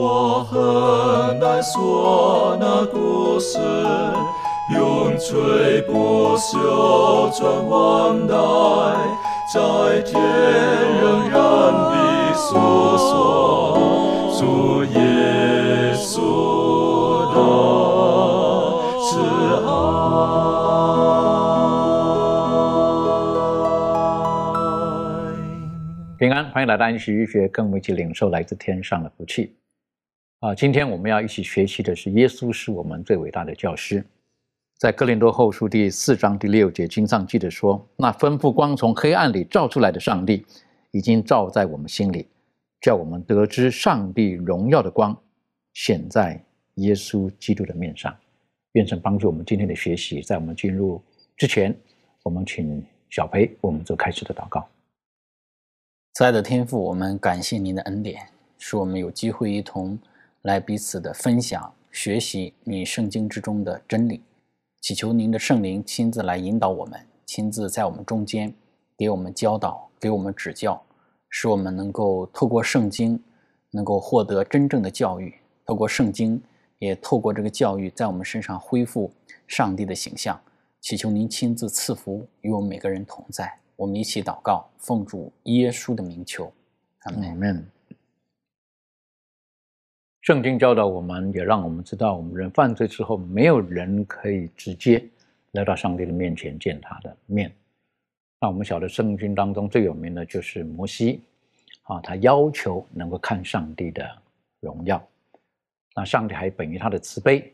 我很难说那故事，永垂不朽传万代，在天仍然地诉说主耶稣的慈爱。平安，欢迎来到安息医学，跟我们一起领受来自天上的福气。啊，今天我们要一起学习的是耶稣是我们最伟大的教师。在哥林多后书第四章第六节，经上记着说：“那吩咐光从黑暗里照出来的上帝，已经照在我们心里，叫我们得知上帝荣耀的光显在耶稣基督的面上。”愿神帮助我们今天的学习。在我们进入之前，我们请小培我们做开始的祷告。慈爱的天父，我们感谢您的恩典，使我们有机会一同来彼此的分享、学习你圣经之中的真理。祈求您的圣灵亲自来引导我们，亲自在我们中间给我们教导、给我们指教，使我们能够透过圣经，能够获得真正的教育；透过圣经，也透过这个教育，在我们身上恢复上帝的形象。祈求您亲自赐福，与我们每个人同在。我们一起祷告，奉主耶稣的名求，阿门。圣经教导我们，也让我们知道，我们人犯罪之后，没有人可以直接来到上帝的面前见他的面。那我们晓得，圣经当中最有名的就是摩西，啊，他要求能够看上帝的荣耀。那上帝还本于他的慈悲，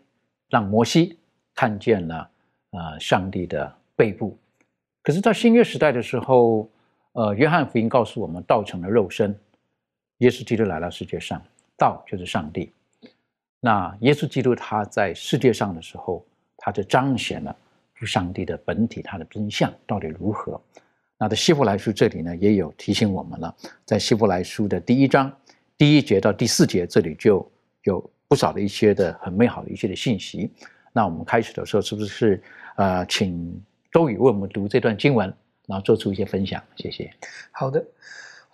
让摩西看见了呃上帝的背部。可是，在新约时代的时候，呃，约翰福音告诉我们，道成了肉身，耶稣基督来到世界上，道就是上帝。那耶稣基督他在世界上的时候，他就彰显了上帝的本体，他的真相到底如何。那在希伯来书这里呢，也有提醒我们了，在希伯来书的第一章第一节到第四节，这里就有不少的一些的很美好的一些的信息。那我们开始的时候，是不是呃，请周宇为我们读这段经文，然后做出一些分享？谢谢。好的，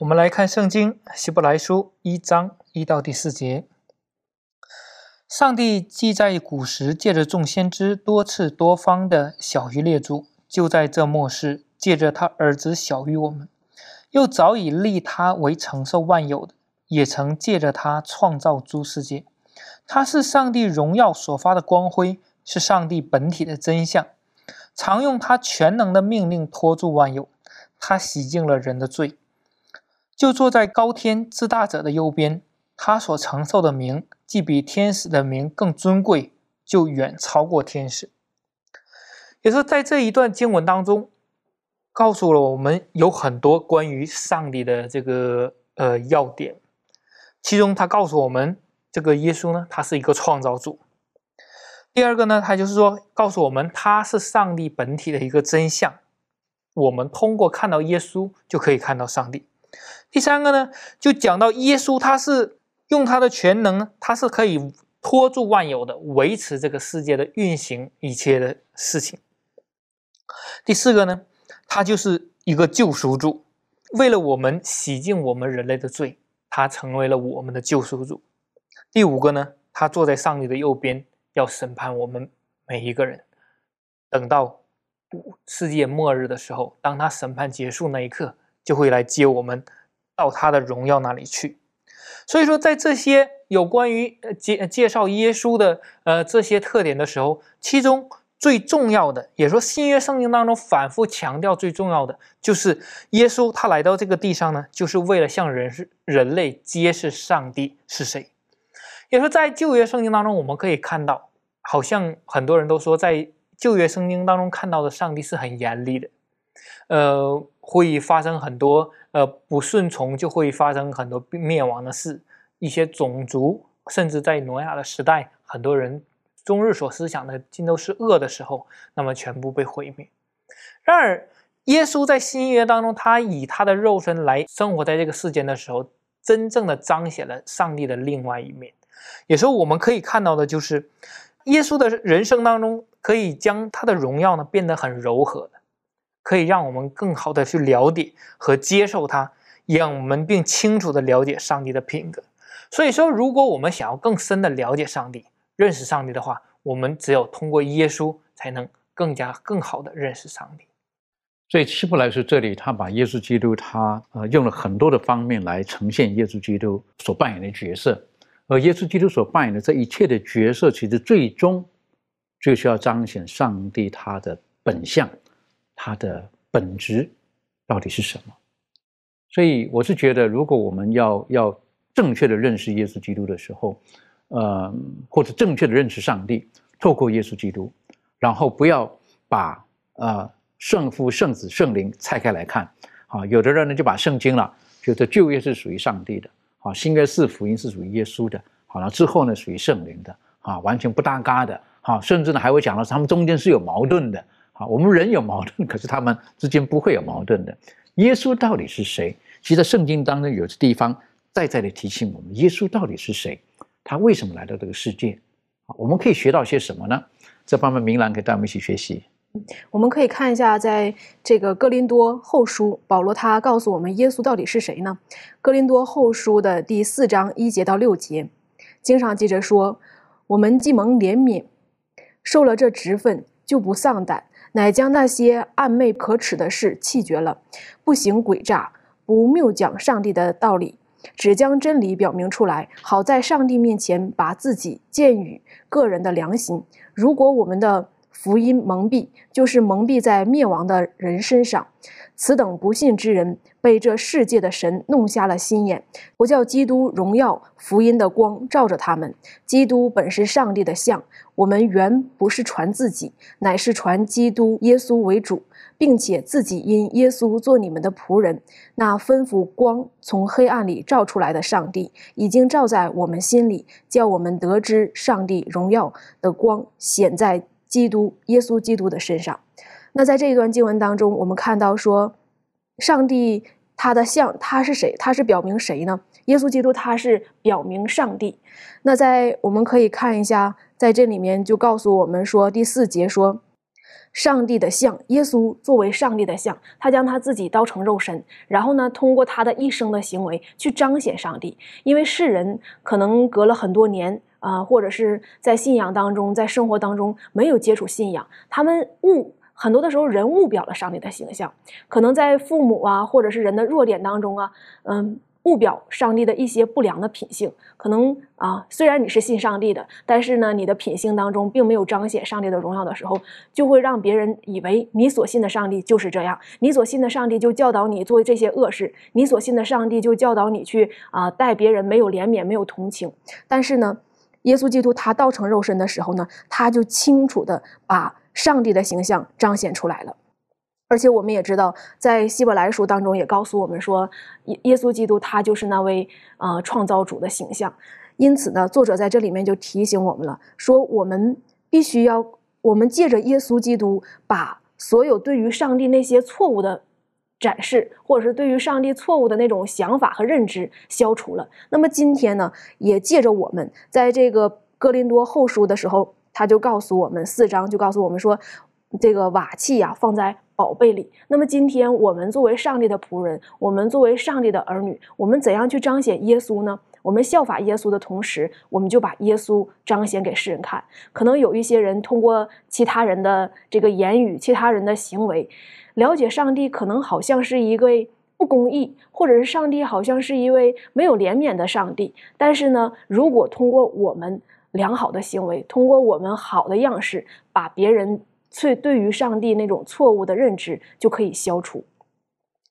我们来看圣经希伯来书一章一到第四节。上帝既在古时借着众先知多次多方的小于列祖，就在这末世借着他儿子小于我们，又早已立他为承受万有的，也曾借着他创造诸世界。他是上帝荣耀所发的光辉，是上帝本体的真相，常用他全能的命令托住万有。他洗净了人的罪，就坐在高天至大者的右边。他所承受的名，既比天使的名更尊贵，就远超过天使。也是在这一段经文当中，告诉了我们有很多关于上帝的这个呃要点。其中，他告诉我们，这个耶稣呢，他是一个创造主。第二个呢，他就是说，告诉我们他是上帝本体的一个真相。我们通过看到耶稣，就可以看到上帝。第三个呢，就讲到耶稣他是用他的全能，他是可以托住万有的，维持这个世界的运行，一切的事情。第四个呢，他就是一个救赎主，为了我们洗净我们人类的罪，他成为了我们的救赎主。第五个呢，他坐在上帝的右边，要审判我们每一个人。等到世界末日的时候，当他审判结束那一刻，就会来接我们到他的荣耀那里去。所以说，在这些有关于介介绍耶稣的呃这些特点的时候，其中最重要的，也说新约圣经当中反复强调最重要的，就是耶稣他来到这个地上呢，就是为了向人是人类揭示上帝是谁。也说在旧约圣经当中，我们可以看到，好像很多人都说，在旧约圣经当中看到的上帝是很严厉的，呃，会发生很多呃不顺从，就会发生很多灭亡的事，一些种族，甚至在挪亚的时代，很多人终日所思想的尽都是恶的时候，那么全部被毁灭。然而，耶稣在新约当中，他以他的肉身来生活在这个世间的时候，真正的彰显了上帝的另外一面。有时候我们可以看到的就是，耶稣的人生当中，可以将他的荣耀呢变得很柔和的，可以让我们更好的去了解和接受他，让我们并清楚的了解上帝的品格。所以说，如果我们想要更深的了解上帝、认识上帝的话，我们只有通过耶稣，才能更加更好的认识上帝。所以希伯来书这里，他把耶稣基督，他呃用了很多的方面来呈现耶稣基督所扮演的角色，而耶稣基督所扮演的这一切的角色，其实最终就需要彰显上帝他的本相，他的本质到底是什么。所以我是觉得，如果我们要要正确的认识耶稣基督的时候，呃，或者正确的认识上帝，透过耶稣基督，然后不要把呃。圣父、圣子、圣灵拆开来看，啊，有的人呢就把圣经了，觉得旧约是属于上帝的，啊，新约是福音是属于耶稣的，好了之后呢属于圣灵的，啊，完全不搭嘎的，啊，甚至呢还会讲到他们中间是有矛盾的，啊，我们人有矛盾，可是他们之间不会有矛盾的。耶稣到底是谁？其实圣经当中有的地方再再的提醒我们，耶稣到底是谁？他为什么来到这个世界？啊，我们可以学到些什么呢？这方面明兰可以带我们一起学习。我们可以看一下，在这个哥林多后书，保罗他告诉我们耶稣到底是谁呢？哥林多后书的第四章一节到六节，经上记着说：“我们既蒙怜悯，受了这职分，就不丧胆，乃将那些暗昧可耻的事弃绝了，不行诡诈，不谬讲上帝的道理，只将真理表明出来，好在上帝面前把自己建于个人的良心。如果我们的。”福音蒙蔽，就是蒙蔽在灭亡的人身上。此等不信之人，被这世界的神弄瞎了心眼，不叫基督荣耀福音的光照着他们。基督本是上帝的像，我们原不是传自己，乃是传基督耶稣为主，并且自己因耶稣做你们的仆人。那吩咐光从黑暗里照出来的上帝，已经照在我们心里，叫我们得知上帝荣耀的光显在。基督耶稣基督的身上，那在这一段经文当中，我们看到说，上帝他的像他是谁？他是表明谁呢？耶稣基督他是表明上帝。那在我们可以看一下，在这里面就告诉我们说，第四节说，上帝的像，耶稣作为上帝的像，他将他自己刀成肉身，然后呢，通过他的一生的行为去彰显上帝。因为世人可能隔了很多年。啊，或者是在信仰当中，在生活当中没有接触信仰，他们误很多的时候，人误表了上帝的形象，可能在父母啊，或者是人的弱点当中啊，嗯，误表上帝的一些不良的品性，可能啊，虽然你是信上帝的，但是呢，你的品性当中并没有彰显上帝的荣耀的时候，就会让别人以为你所信的上帝就是这样，你所信的上帝就教导你做这些恶事，你所信的上帝就教导你去啊，待别人没有怜悯，没有同情，但是呢。耶稣基督他道成肉身的时候呢，他就清楚的把上帝的形象彰显出来了。而且我们也知道，在希伯来书当中也告诉我们说，耶耶稣基督他就是那位呃创造主的形象。因此呢，作者在这里面就提醒我们了，说我们必须要，我们借着耶稣基督，把所有对于上帝那些错误的。展示，或者是对于上帝错误的那种想法和认知消除了。那么今天呢，也借着我们在这个哥林多后书的时候，他就告诉我们四章就告诉我们说，这个瓦器呀放在宝贝里。那么今天我们作为上帝的仆人，我们作为上帝的儿女，我们怎样去彰显耶稣呢？我们效法耶稣的同时，我们就把耶稣彰显给世人看。可能有一些人通过其他人的这个言语、其他人的行为。了解上帝可能好像是一个不公义，或者是上帝好像是一位没有怜悯的上帝。但是呢，如果通过我们良好的行为，通过我们好的样式，把别人对对于上帝那种错误的认知就可以消除。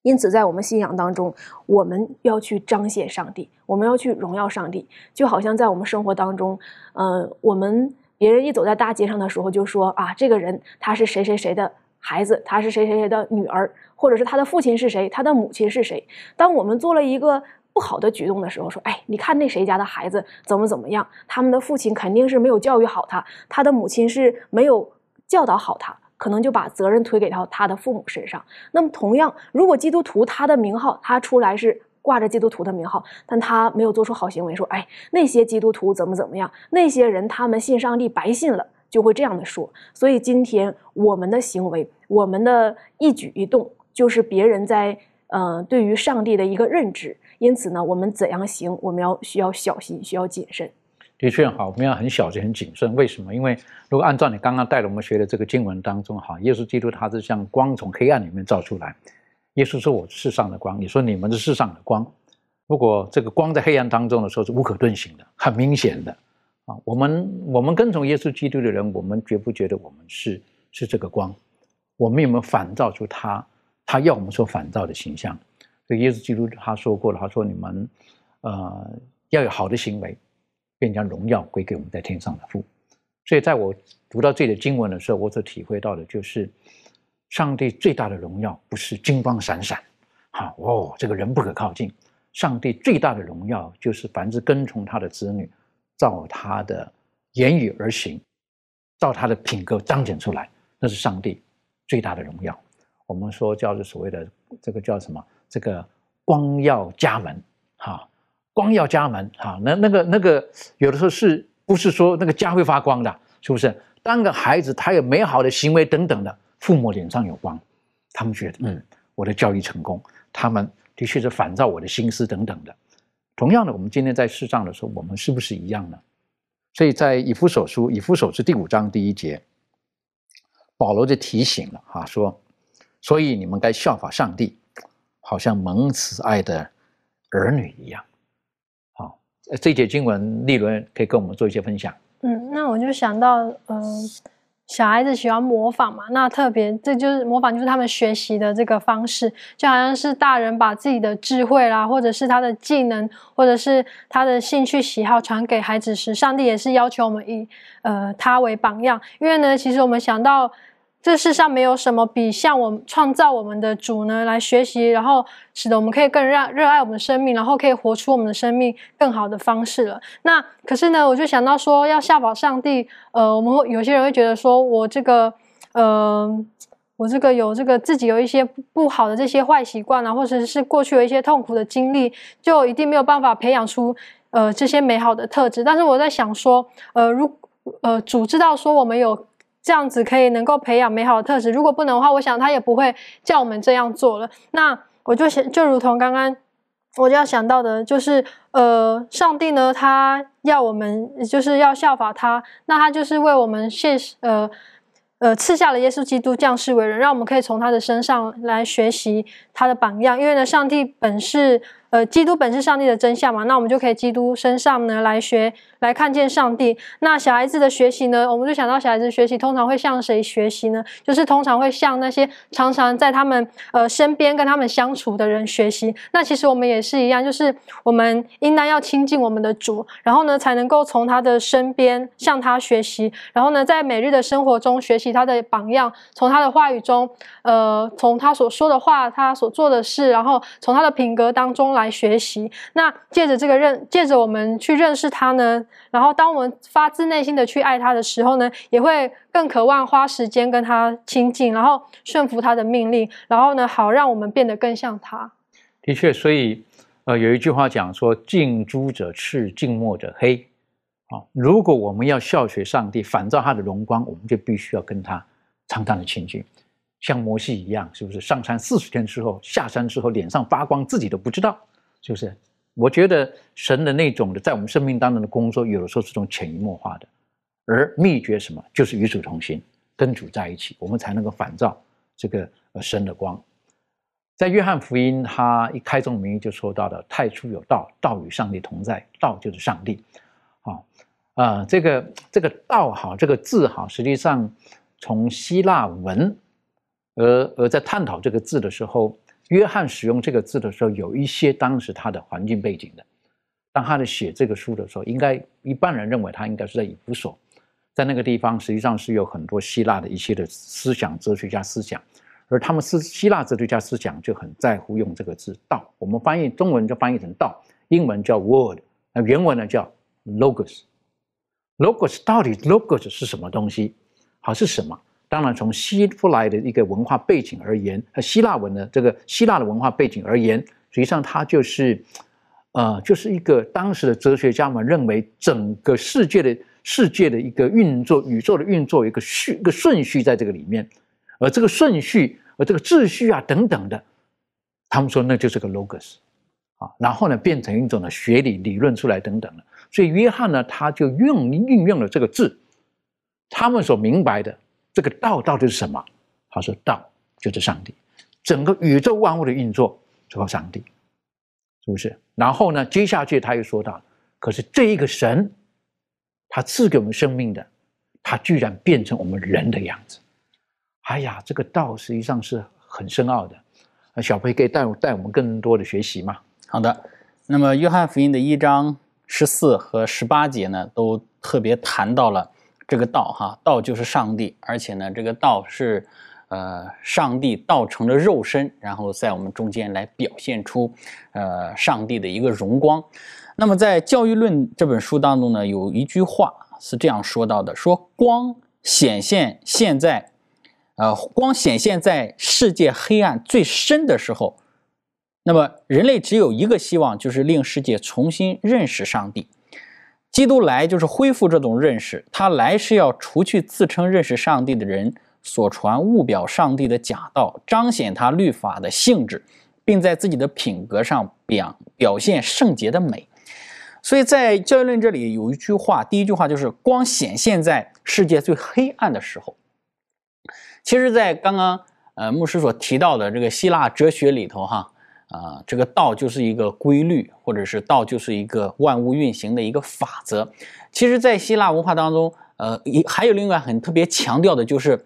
因此，在我们信仰当中，我们要去彰显上帝，我们要去荣耀上帝。就好像在我们生活当中，嗯，我们别人一走在大街上的时候，就说啊，这个人他是谁谁谁的。孩子，他是谁谁谁的女儿，或者是他的父亲是谁，他的母亲是谁？当我们做了一个不好的举动的时候，说：“哎，你看那谁家的孩子怎么怎么样？他们的父亲肯定是没有教育好他，他的母亲是没有教导好他，可能就把责任推给到他的父母身上。那么，同样，如果基督徒他的名号他出来是挂着基督徒的名号，但他没有做出好行为，说：哎，那些基督徒怎么怎么样？那些人他们信上帝白信了。”就会这样的说，所以今天我们的行为，我们的一举一动，就是别人在呃对于上帝的一个认知，因此呢，我们怎样行，我们要需要小心，需要谨慎。的确哈，我们要很小心、很谨慎。为什么？因为如果按照你刚刚带着我们学的这个经文当中，哈，耶稣基督他是像光从黑暗里面照出来。耶稣说：“我是世上的光。”你说你们是世上的光。如果这个光在黑暗当中的时候是无可遁形的、很明显的啊，我们我们跟从耶稣基督的人，我们绝不觉得我们是是这个光。我们有没有反照出他他要我们所反照的形象？所以耶稣基督他说过了，他说：“你们呃要有好的行为。”便将荣耀归给我们在天上的父。所以，在我读到这里的经文的时候，我所体会到的就是，上帝最大的荣耀不是金光闪闪，好哦，这个人不可靠近。上帝最大的荣耀就是，凡是跟从他的子女，照他的言语而行，照他的品格彰显出来，那是上帝最大的荣耀。我们说叫做所谓的这个叫什么？这个光耀家门，哈。光耀家门，哈，那那个那个，有的时候是不是说那个家会发光的，是不是？当个孩子他有美好的行为等等的，父母脸上有光，他们觉得嗯，我的教育成功，他们的确是反照我的心思等等的。同样的，我们今天在世上的时候，我们是不是一样呢？所以在以弗所书，以弗所书第五章第一节，保罗就提醒了哈，说，所以你们该效法上帝，好像蒙慈爱的儿女一样。好这节经文，立伦可以跟我们做一些分享。嗯，那我就想到，呃，小孩子喜欢模仿嘛，那特别这就是模仿，就是他们学习的这个方式，就好像是大人把自己的智慧啦，或者是他的技能，或者是他的兴趣喜好传给孩子时，上帝也是要求我们以呃他为榜样，因为呢，其实我们想到。这世上没有什么比向我们创造我们的主呢来学习，然后使得我们可以更热热爱我们的生命，然后可以活出我们的生命更好的方式了。那可是呢，我就想到说要效法上帝，呃，我们会有些人会觉得说我这个，呃，我这个有这个自己有一些不好的这些坏习惯啊，或者是过去有一些痛苦的经历，就一定没有办法培养出呃这些美好的特质。但是我在想说，呃，如呃主知道说我们有。这样子可以能够培养美好的特质。如果不能的话，我想他也不会叫我们这样做了。那我就想，就如同刚刚我就要想到的，就是呃，上帝呢，他要我们就是要效法他，那他就是为我们现呃呃赐下了耶稣基督降世为人，让我们可以从他的身上来学习他的榜样。因为呢，上帝本是呃基督本是上帝的真相嘛，那我们就可以基督身上呢来学。来看见上帝。那小孩子的学习呢？我们就想到小孩子学习通常会向谁学习呢？就是通常会向那些常常在他们呃身边跟他们相处的人学习。那其实我们也是一样，就是我们应当要亲近我们的主，然后呢才能够从他的身边向他学习，然后呢在每日的生活中学习他的榜样，从他的话语中，呃，从他所说的话，他所做的事，然后从他的品格当中来来学习。那借着这个认，借着我们去认识他呢。然后，当我们发自内心的去爱他的时候呢，也会更渴望花时间跟他亲近，然后顺服他的命令，然后呢，好让我们变得更像他。的确，所以，呃，有一句话讲说：“近朱者赤，近墨者黑。”啊，如果我们要效学上帝，反照他的荣光，我们就必须要跟他常常的亲近，像摩西一样，是不是？上山四十天之后，下山之后脸上发光，自己都不知道，是不是？我觉得神的那种的，在我们生命当中的工作，有的时候是种潜移默化的，而秘诀什么，就是与主同行，跟主在一起，我们才能够反照这个呃神的光。在约翰福音，他一开宗明义就说到的：“太初有道，道与上帝同在，道就是上帝。”好啊，这个这个道哈，这个字哈，实际上从希腊文，而而在探讨这个字的时候。约翰使用这个字的时候，有一些当时他的环境背景的。当他的写这个书的时候，应该一般人认为他应该是在以弗所，在那个地方实际上是有很多希腊的一些的思想哲学家思想，而他们是希腊哲学家思想就很在乎用这个字“道”。我们翻译中文就翻译成“道”，英文叫 “word”，那原文呢叫 “logos”。logos 到底 logos 是什么东西？好是什么？当然，从希伯来的一个文化背景而言，和希腊文的这个希腊的文化背景而言，实际上它就是，呃，就是一个当时的哲学家们认为整个世界的世界的一个运作，宇宙的运作一个序一个顺序在这个里面，而这个顺序，而这个秩序啊等等的，他们说那就是个 logos，啊，然后呢变成一种的学理理论出来等等的。所以约翰呢，他就用运用了这个字，他们所明白的这个道到底是什么？他说道就是上帝，整个宇宙万物的运作是靠上帝，是不是？然后呢，接下去他又说到，可是这一个神，他赐给我们生命的，他居然变成我们人的样子。哎呀，这个道实际上是很深奥的。小飞可以带我带我们更多的学习吗？好的，那么约翰福音的一章。十四和十八节呢，都特别谈到了这个道哈，道就是上帝，而且呢，这个道是，呃，上帝道成了肉身，然后在我们中间来表现出，呃，上帝的一个荣光。那么在《教育论》这本书当中呢，有一句话是这样说到的：说光显现现在，呃，光显现在世界黑暗最深的时候。那么，人类只有一个希望，就是令世界重新认识上帝。基督来就是恢复这种认识，他来是要除去自称认识上帝的人所传误表上帝的假道，彰显他律法的性质，并在自己的品格上表表现圣洁的美。所以在教育论这里有一句话，第一句话就是“光显现在世界最黑暗的时候”。其实，在刚刚呃牧师所提到的这个希腊哲学里头，哈。啊，这个道就是一个规律，或者是道就是一个万物运行的一个法则。其实，在希腊文化当中，呃，一还有另外很特别强调的就是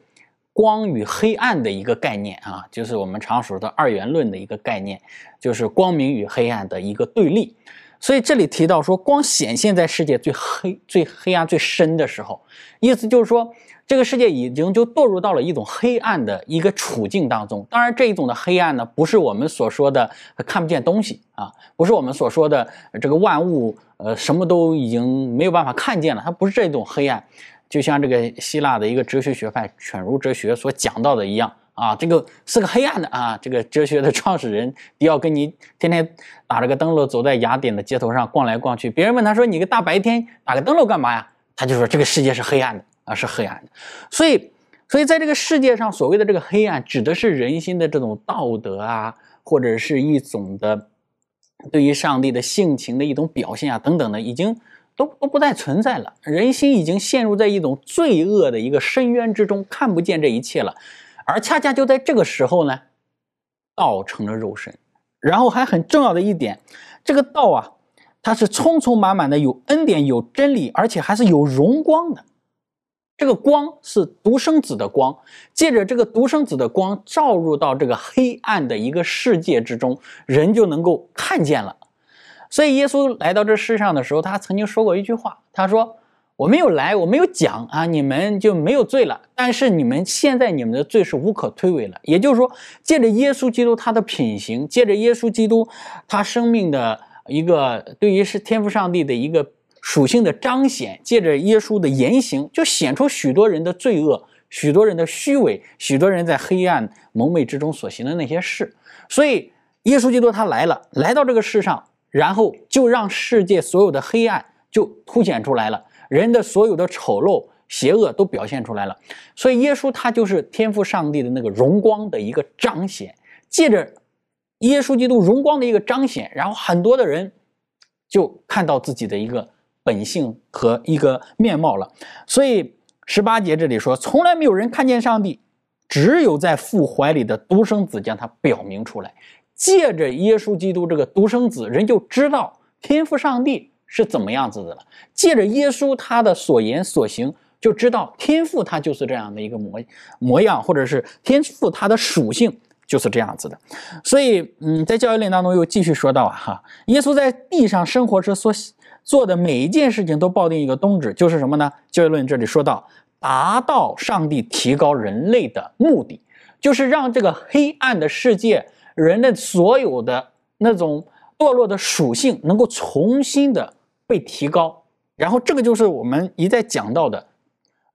光与黑暗的一个概念啊，就是我们常说的二元论的一个概念，就是光明与黑暗的一个对立。所以这里提到说，光显现在世界最黑、最黑暗、最深的时候，意思就是说。这个世界已经就堕入到了一种黑暗的一个处境当中。当然，这一种的黑暗呢，不是我们所说的看不见东西啊，不是我们所说的这个万物呃什么都已经没有办法看见了。它不是这种黑暗，就像这个希腊的一个哲学学派犬儒哲学所讲到的一样啊，这个是个黑暗的啊。这个哲学的创始人迪奥根尼天天打着个灯笼走在雅典的街头上逛来逛去，别人问他说：“你个大白天打个灯笼干嘛呀？”他就说：“这个世界是黑暗的。”啊，是黑暗的，所以，所以在这个世界上，所谓的这个黑暗，指的是人心的这种道德啊，或者是一种的对于上帝的性情的一种表现啊，等等的，已经都都不再存在了。人心已经陷入在一种罪恶的一个深渊之中，看不见这一切了。而恰恰就在这个时候呢，道成了肉身，然后还很重要的一点，这个道啊，它是充充满满的，有恩典，有真理，而且还是有荣光的。这个光是独生子的光，借着这个独生子的光照入到这个黑暗的一个世界之中，人就能够看见了。所以耶稣来到这世上的时候，他曾经说过一句话，他说：“我没有来，我没有讲啊，你们就没有罪了。但是你们现在你们的罪是无可推诿了。也就是说，借着耶稣基督他的品行，借着耶稣基督他生命的一个对于是天赋上帝的一个。”属性的彰显，借着耶稣的言行，就显出许多人的罪恶，许多人的虚伪，许多人在黑暗蒙昧之中所行的那些事。所以，耶稣基督他来了，来到这个世上，然后就让世界所有的黑暗就凸显出来了，人的所有的丑陋、邪恶都表现出来了。所以，耶稣他就是天赋上帝的那个荣光的一个彰显。借着耶稣基督荣光的一个彰显，然后很多的人就看到自己的一个。本性和一个面貌了，所以十八节这里说，从来没有人看见上帝，只有在父怀里的独生子将他表明出来。借着耶稣基督这个独生子，人就知道天赋上帝是怎么样子的了。借着耶稣他的所言所行，就知道天赋他就是这样的一个模模样，或者是天赋他的属性就是这样子的。所以，嗯，在教育论当中又继续说到啊，哈，耶稣在地上生活时所。做的每一件事情都抱定一个宗旨，就是什么呢？教育论这里说到，达到上帝提高人类的目的，就是让这个黑暗的世界，人的所有的那种堕落的属性能够重新的被提高。然后这个就是我们一再讲到的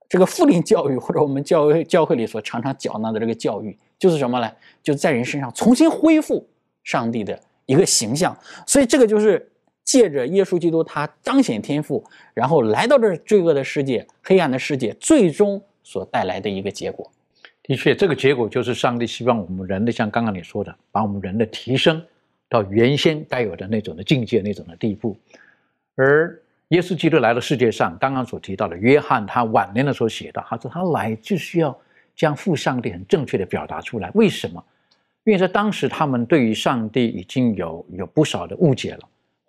这个复临教育，或者我们教教会里所常常讲到的这个教育，就是什么呢？就在人身上重新恢复上帝的一个形象。所以这个就是。借着耶稣基督，他彰显天赋，然后来到这罪恶的世界、黑暗的世界，最终所带来的一个结果。的确，这个结果就是上帝希望我们人类，像刚刚你说的，把我们人的提升到原先该有的那种的境界那种的地步。而耶稣基督来到世界上，刚刚所提到的约翰，他晚年的时候写的，他说他来就是要将父上帝很正确的表达出来。为什么？因为在当时他们对于上帝已经有有不少的误解了，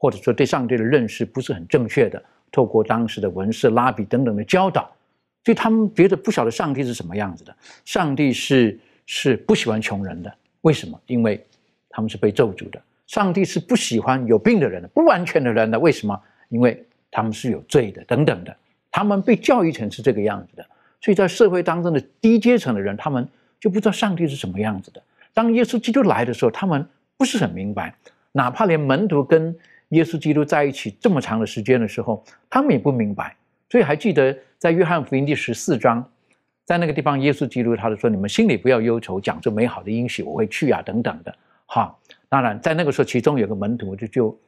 或者说对上帝的认识不是很正确的。透过当时的文士、拉比等等的教导，所以他们觉得不晓得上帝是什么样子的。上帝是是不喜欢穷人的，为什么？因为他们是被咒诅的。上帝是不喜欢有病的人的，不完全的人的，为什么？因为他们是有罪的，等等的。他们被教育成是这个样子的，所以在社会当中的低阶层的人，他们就不知道上帝是什么样子的。当耶稣基督来的时候，他们不是很明白，哪怕连门徒跟耶稣基督在一起这么长的时间的时候，他们也不明白。所以还记得在约翰福音第十四章，在那个地方，耶稣基督他就说：“你们心里不要忧愁，讲这美好的应许，我会去啊，等等的。”哈。当然，在那个时候，其中有个门徒就就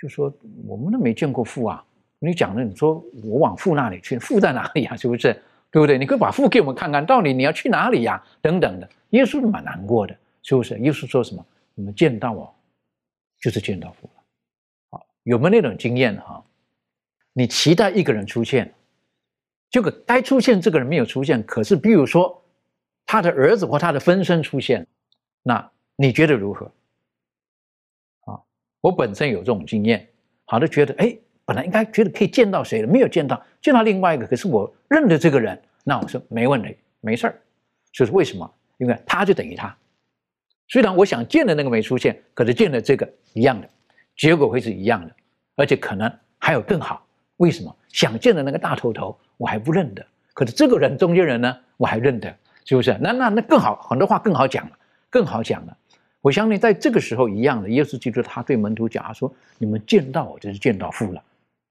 就说：“我们都没见过父啊！你讲的，你说我往父那里去，父在哪里啊？是不是？对不对？你可以把父给我们看看，到底你要去哪里呀？等等的。”耶稣蛮难过的，是不是？耶稣说什么？你们见到我，就是见到父。有没有那种经验哈？你期待一个人出现，这个该出现这个人没有出现，可是比如说他的儿子或他的分身出现，那你觉得如何？啊我本身有这种经验，好的觉得，哎，本来应该觉得可以见到谁了，没有见到，见到另外一个，可是我认得这个人，那我说没问题，没事儿。就是为什么？因为他就等于他，虽然我想见的那个没出现，可是见的这个一样的，结果会是一样的，而且可能还有更好。为什么？想见的那个大头头我还不认得，可是这个人中间人呢，我还认得，是不是？那那那更好，很多话更好讲了，更好讲了。我相信在这个时候一样的，耶稣基督他对门徒讲他说：“你们见到我就是见到父了。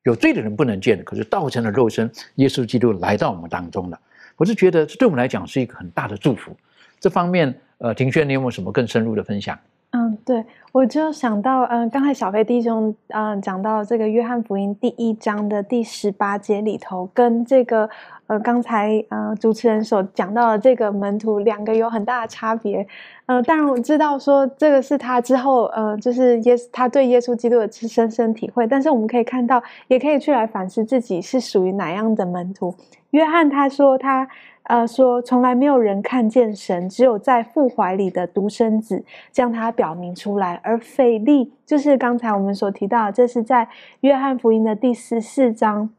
有罪的人不能见，可是道成了肉身，耶稣基督来到我们当中了。我是觉得这对我们来讲是一个很大的祝福。这方面，呃，庭轩，你有没有什么更深入的分享？”对，我就想到，嗯，刚才小飞弟兄，嗯，讲到这个约翰福音第一章的第十八节里头，跟这个，呃，刚才呃主持人所讲到的这个门徒两个有很大的差别。呃，当然我知道说这个是他之后，呃，就是耶他对耶稣基督的深深体会，但是我们可以看到，也可以去来反思自己是属于哪样的门徒。约翰他说他。呃，说从来没有人看见神，只有在父怀里的独生子将他表明出来。而腓力就是刚才我们所提到，这是在约翰福音的第十四章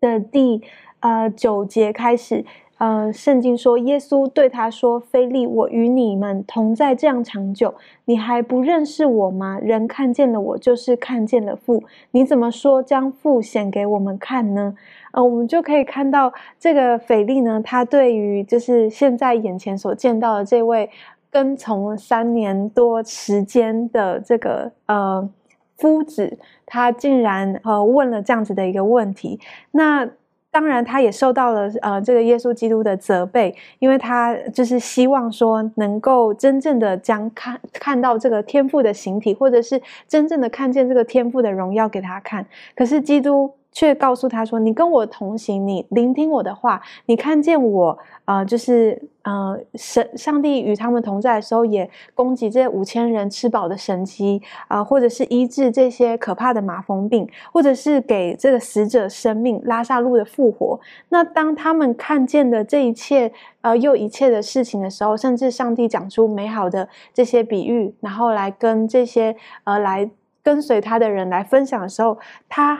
的第呃九节开始。呃，圣经说，耶稣对他说：“菲利，我与你们同在这样长久，你还不认识我吗？人看见了我，就是看见了父。你怎么说将父显给我们看呢？”呃，我们就可以看到这个腓力呢，他对于就是现在眼前所见到的这位跟从三年多时间的这个呃夫子，他竟然呃问了这样子的一个问题，那。当然，他也受到了呃这个耶稣基督的责备，因为他就是希望说能够真正的将看看到这个天赋的形体，或者是真正的看见这个天赋的荣耀给他看。可是基督。却告诉他说：“你跟我同行，你聆听我的话，你看见我啊，就是呃，神上帝与他们同在的时候，也攻击这五千人吃饱的神迹啊，或者是医治这些可怕的麻风病，或者是给这个死者生命、拉萨路的复活。那当他们看见的这一切呃又一切的事情的时候，甚至上帝讲出美好的这些比喻，然后来跟这些呃来跟随他的人来分享的时候，他。”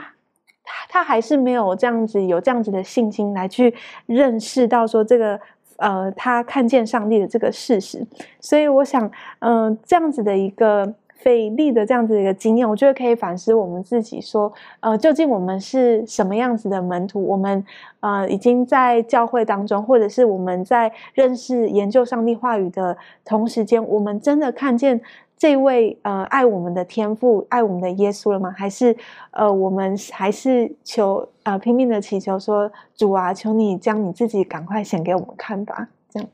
他还是没有这样子有这样子的信心来去认识到说这个呃他看见上帝的这个事实，所以我想嗯这样子的一个费力的这样子一个经验，我觉得可以反思我们自己说呃究竟我们是什么样子的门徒？我们呃已经在教会当中，或者是我们在认识研究上帝话语的同时间，我们真的看见。这位呃爱我们的天父爱我们的耶稣了吗？还是呃我们还是求呃拼命的祈求说主啊，求你将你自己赶快显给我们看吧。这样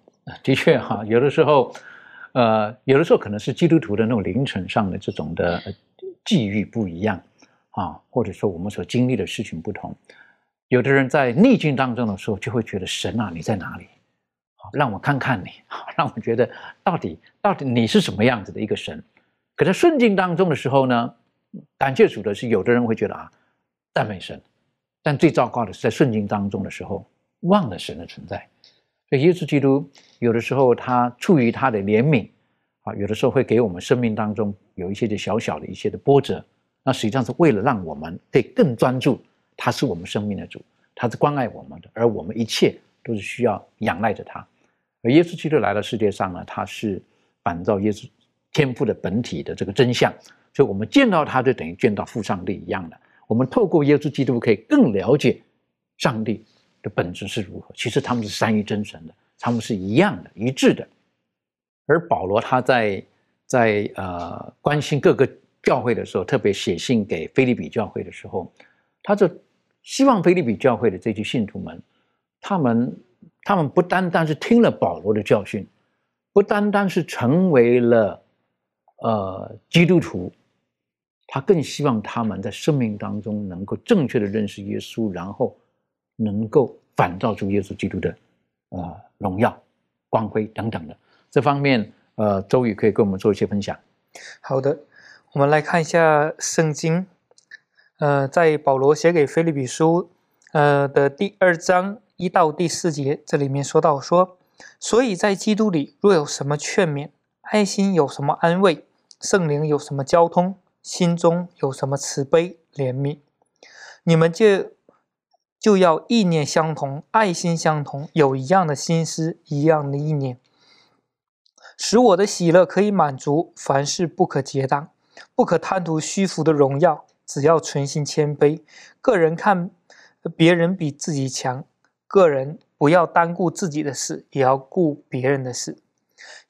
的确哈，有的时候呃有的时候可能是基督徒的那种灵程上的这种的际遇不一样啊，或者说我们所经历的事情不同。有的人在逆境当中的时候，就会觉得神啊，你在哪里？好让我看看你，好让我觉得到底到底你是什么样子的一个神？可在顺境当中的时候呢，感谢主的是，有的人会觉得啊，赞美神，但最糟糕的是在顺境当中的时候忘了神的存在。所以耶稣基督有的时候他出于他的怜悯啊，有的时候会给我们生命当中有一些的小小的一些的波折，那实际上是为了让我们可以更专注，他是我们生命的主，他是关爱我们的，而我们一切都是需要仰赖着他。而耶稣基督来到世界上呢，他是反照耶稣。天赋的本体的这个真相，所以我们见到他就等于见到父上帝一样的。我们透过耶稣基督可以更了解上帝的本质是如何。其实他们是三一真神的，他们是一样的、一致的。而保罗他在在呃关心各个教会的时候，特别写信给菲利比教会的时候，他就希望菲利比教会的这些信徒们，他们他们不单单是听了保罗的教训，不单单是成为了。呃，基督徒，他更希望他们在生命当中能够正确的认识耶稣，然后能够反照出耶稣基督的呃荣耀、光辉等等的这方面。呃，周宇可以跟我们做一些分享。好的，我们来看一下圣经。呃，在保罗写给菲利比书呃的第二章一到第四节，这里面说到说，所以在基督里若有什么劝勉。爱心有什么安慰？圣灵有什么交通？心中有什么慈悲怜悯？你们就就要意念相同，爱心相同，有一样的心思，一样的意念，使我的喜乐可以满足。凡事不可结党，不可贪图虚浮的荣耀，只要存心谦卑。个人看别人比自己强，个人不要单顾自己的事，也要顾别人的事。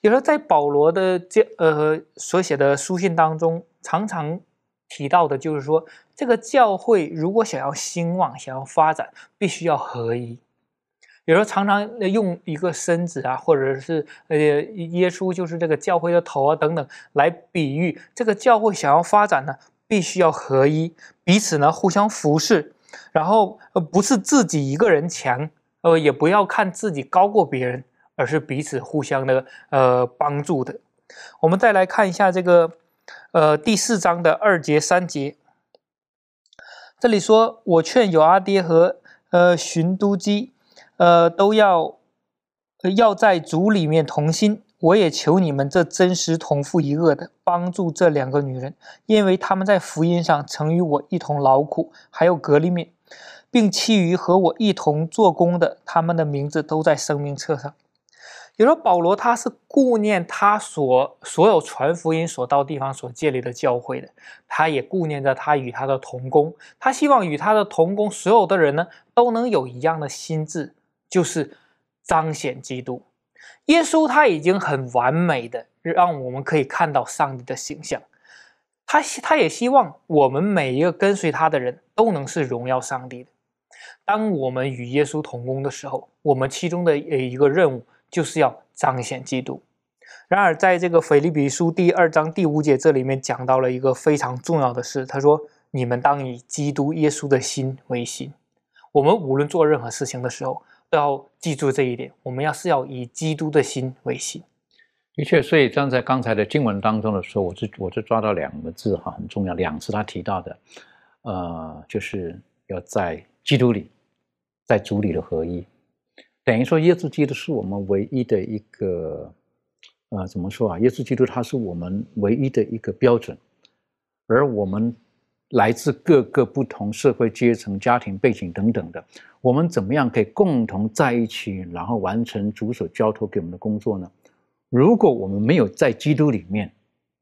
有时候在保罗的这呃所写的书信当中，常常提到的就是说，这个教会如果想要兴旺、想要发展，必须要合一。有时候常常用一个身子啊，或者是呃耶稣就是这个教会的头啊等等来比喻这个教会想要发展呢，必须要合一，彼此呢互相服侍，然后呃不是自己一个人强，呃也不要看自己高过别人。而是彼此互相的呃帮助的。我们再来看一下这个呃第四章的二节三节，这里说：“我劝有阿爹和呃寻都基，呃都要要在主里面同心。我也求你们这真实同父一恶的，帮助这两个女人，因为他们在福音上曾与我一同劳苦，还有格里敏，并其余和我一同做工的，他们的名字都在生命册上。”有时候保罗他是顾念他所所有传福音所到地方所建立的教会的，他也顾念着他与他的同工，他希望与他的同工所有的人呢都能有一样的心智，就是彰显基督。耶稣他已经很完美的让我们可以看到上帝的形象，他他也希望我们每一个跟随他的人都能是荣耀上帝的。当我们与耶稣同工的时候，我们其中的一个任务。就是要彰显基督。然而，在这个腓立比书第二章第五节这里面讲到了一个非常重要的事，他说：“你们当以基督耶稣的心为心。”我们无论做任何事情的时候，都要记住这一点。我们要是要以基督的心为心。的确，所以站在刚才的经文当中的时候，我就我就抓到两个字哈，很重要。两次他提到的，呃，就是要在基督里，在主里的合一。等于说，耶稣基督是我们唯一的一个，呃，怎么说啊？耶稣基督他是我们唯一的一个标准，而我们来自各个不同社会阶层、家庭背景等等的，我们怎么样可以共同在一起，然后完成主所交托给我们的工作呢？如果我们没有在基督里面，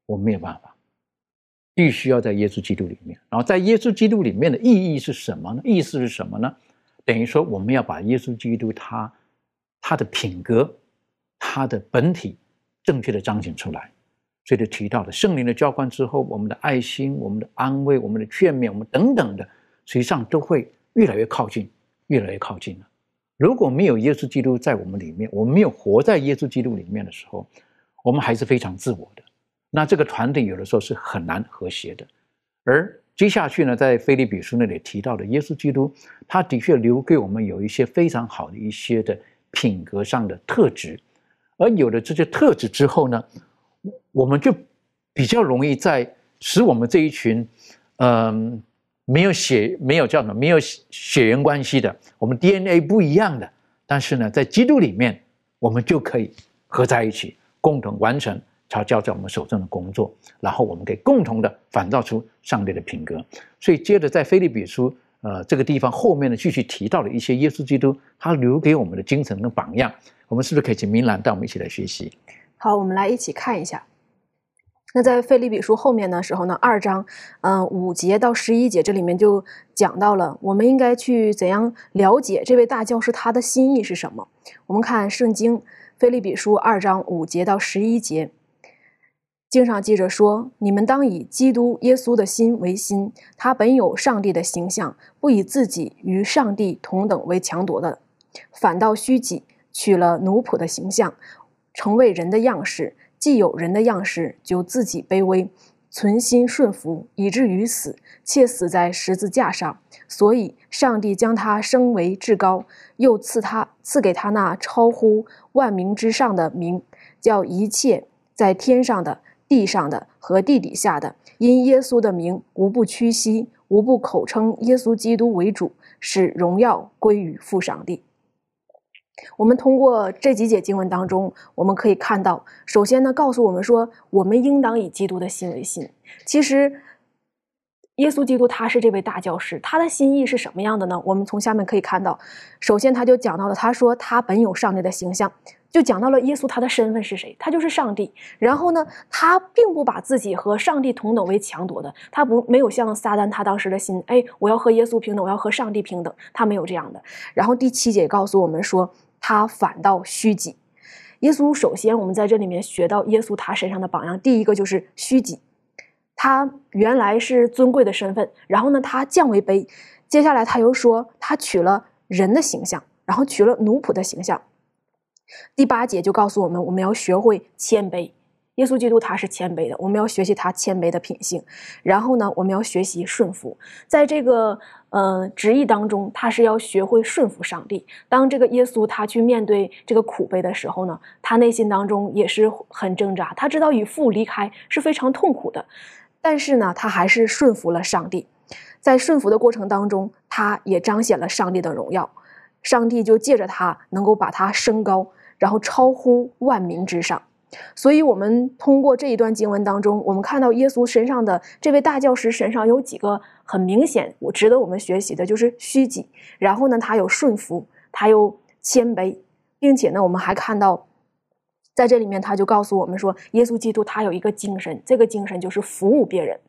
我们没有办法，必须要在耶稣基督里面。然后，在耶稣基督里面的意义是什么呢？意思是什么呢？等于说，我们要把耶稣基督他他的品格、他的本体正确的彰显出来。所以就提到了圣灵的浇灌之后，我们的爱心、我们的安慰、我们的劝勉、我们等等的，实际上都会越来越靠近，越来越靠近了。如果没有耶稣基督在我们里面，我们没有活在耶稣基督里面的时候，我们还是非常自我的。那这个团队有的时候是很难和谐的，而。接下去呢，在菲利比书那里提到的耶稣基督，他的确留给我们有一些非常好的一些的品格上的特质，而有了这些特质之后呢，我们就比较容易在使我们这一群，嗯，没有血没有叫什么没有血缘关系的，我们 DNA 不一样的，但是呢，在基督里面，我们就可以合在一起，共同完成他交在我们手中的工作，然后我们可以共同的反造出上帝的品格。所以，接着在菲利比书。呃，这个地方后面呢，继续提到了一些耶稣基督他留给我们的精神跟榜样，我们是不是可以请明兰带我们一起来学习？好，我们来一起看一下。那在腓利比书后面的时候呢，二章，嗯，五节到十一节，这里面就讲到了我们应该去怎样了解这位大教师他的心意是什么。我们看圣经腓利比书二章五节到十一节。经上记着说：“你们当以基督耶稣的心为心，他本有上帝的形象，不以自己与上帝同等为强夺的，反倒虚己，取了奴仆的形象，成为人的样式。既有人的样式，就自己卑微，存心顺服，以至于死，且死在十字架上。所以，上帝将他升为至高，又赐他赐给他那超乎万名之上的名，叫一切在天上的。”地上的和地底下的，因耶稣的名，无不屈膝，无不口称耶稣基督为主，使荣耀归于父上帝。我们通过这几节经文当中，我们可以看到，首先呢，告诉我们说，我们应当以基督的心为心。其实，耶稣基督他是这位大教师，他的心意是什么样的呢？我们从下面可以看到，首先他就讲到了，他说他本有上帝的形象。就讲到了耶稣他的身份是谁？他就是上帝。然后呢，他并不把自己和上帝同等为强夺的，他不没有像撒旦他当时的心，哎，我要和耶稣平等，我要和上帝平等，他没有这样的。然后第七节告诉我们说，他反倒虚己。耶稣首先，我们在这里面学到耶稣他身上的榜样，第一个就是虚己。他原来是尊贵的身份，然后呢，他降为卑。接下来他又说，他取了人的形象，然后取了奴仆的形象。第八节就告诉我们，我们要学会谦卑。耶稣基督他是谦卑的，我们要学习他谦卑的品性。然后呢，我们要学习顺服。在这个呃旨意当中，他是要学会顺服上帝。当这个耶稣他去面对这个苦悲的时候呢，他内心当中也是很挣扎。他知道与父离开是非常痛苦的，但是呢，他还是顺服了上帝。在顺服的过程当中，他也彰显了上帝的荣耀。上帝就借着他能够把他升高，然后超乎万民之上。所以，我们通过这一段经文当中，我们看到耶稣身上的这位大教师身上有几个很明显，我值得我们学习的，就是虚己。然后呢，他有顺服，他有谦卑，并且呢，我们还看到，在这里面他就告诉我们说，耶稣基督他有一个精神，这个精神就是服务别人。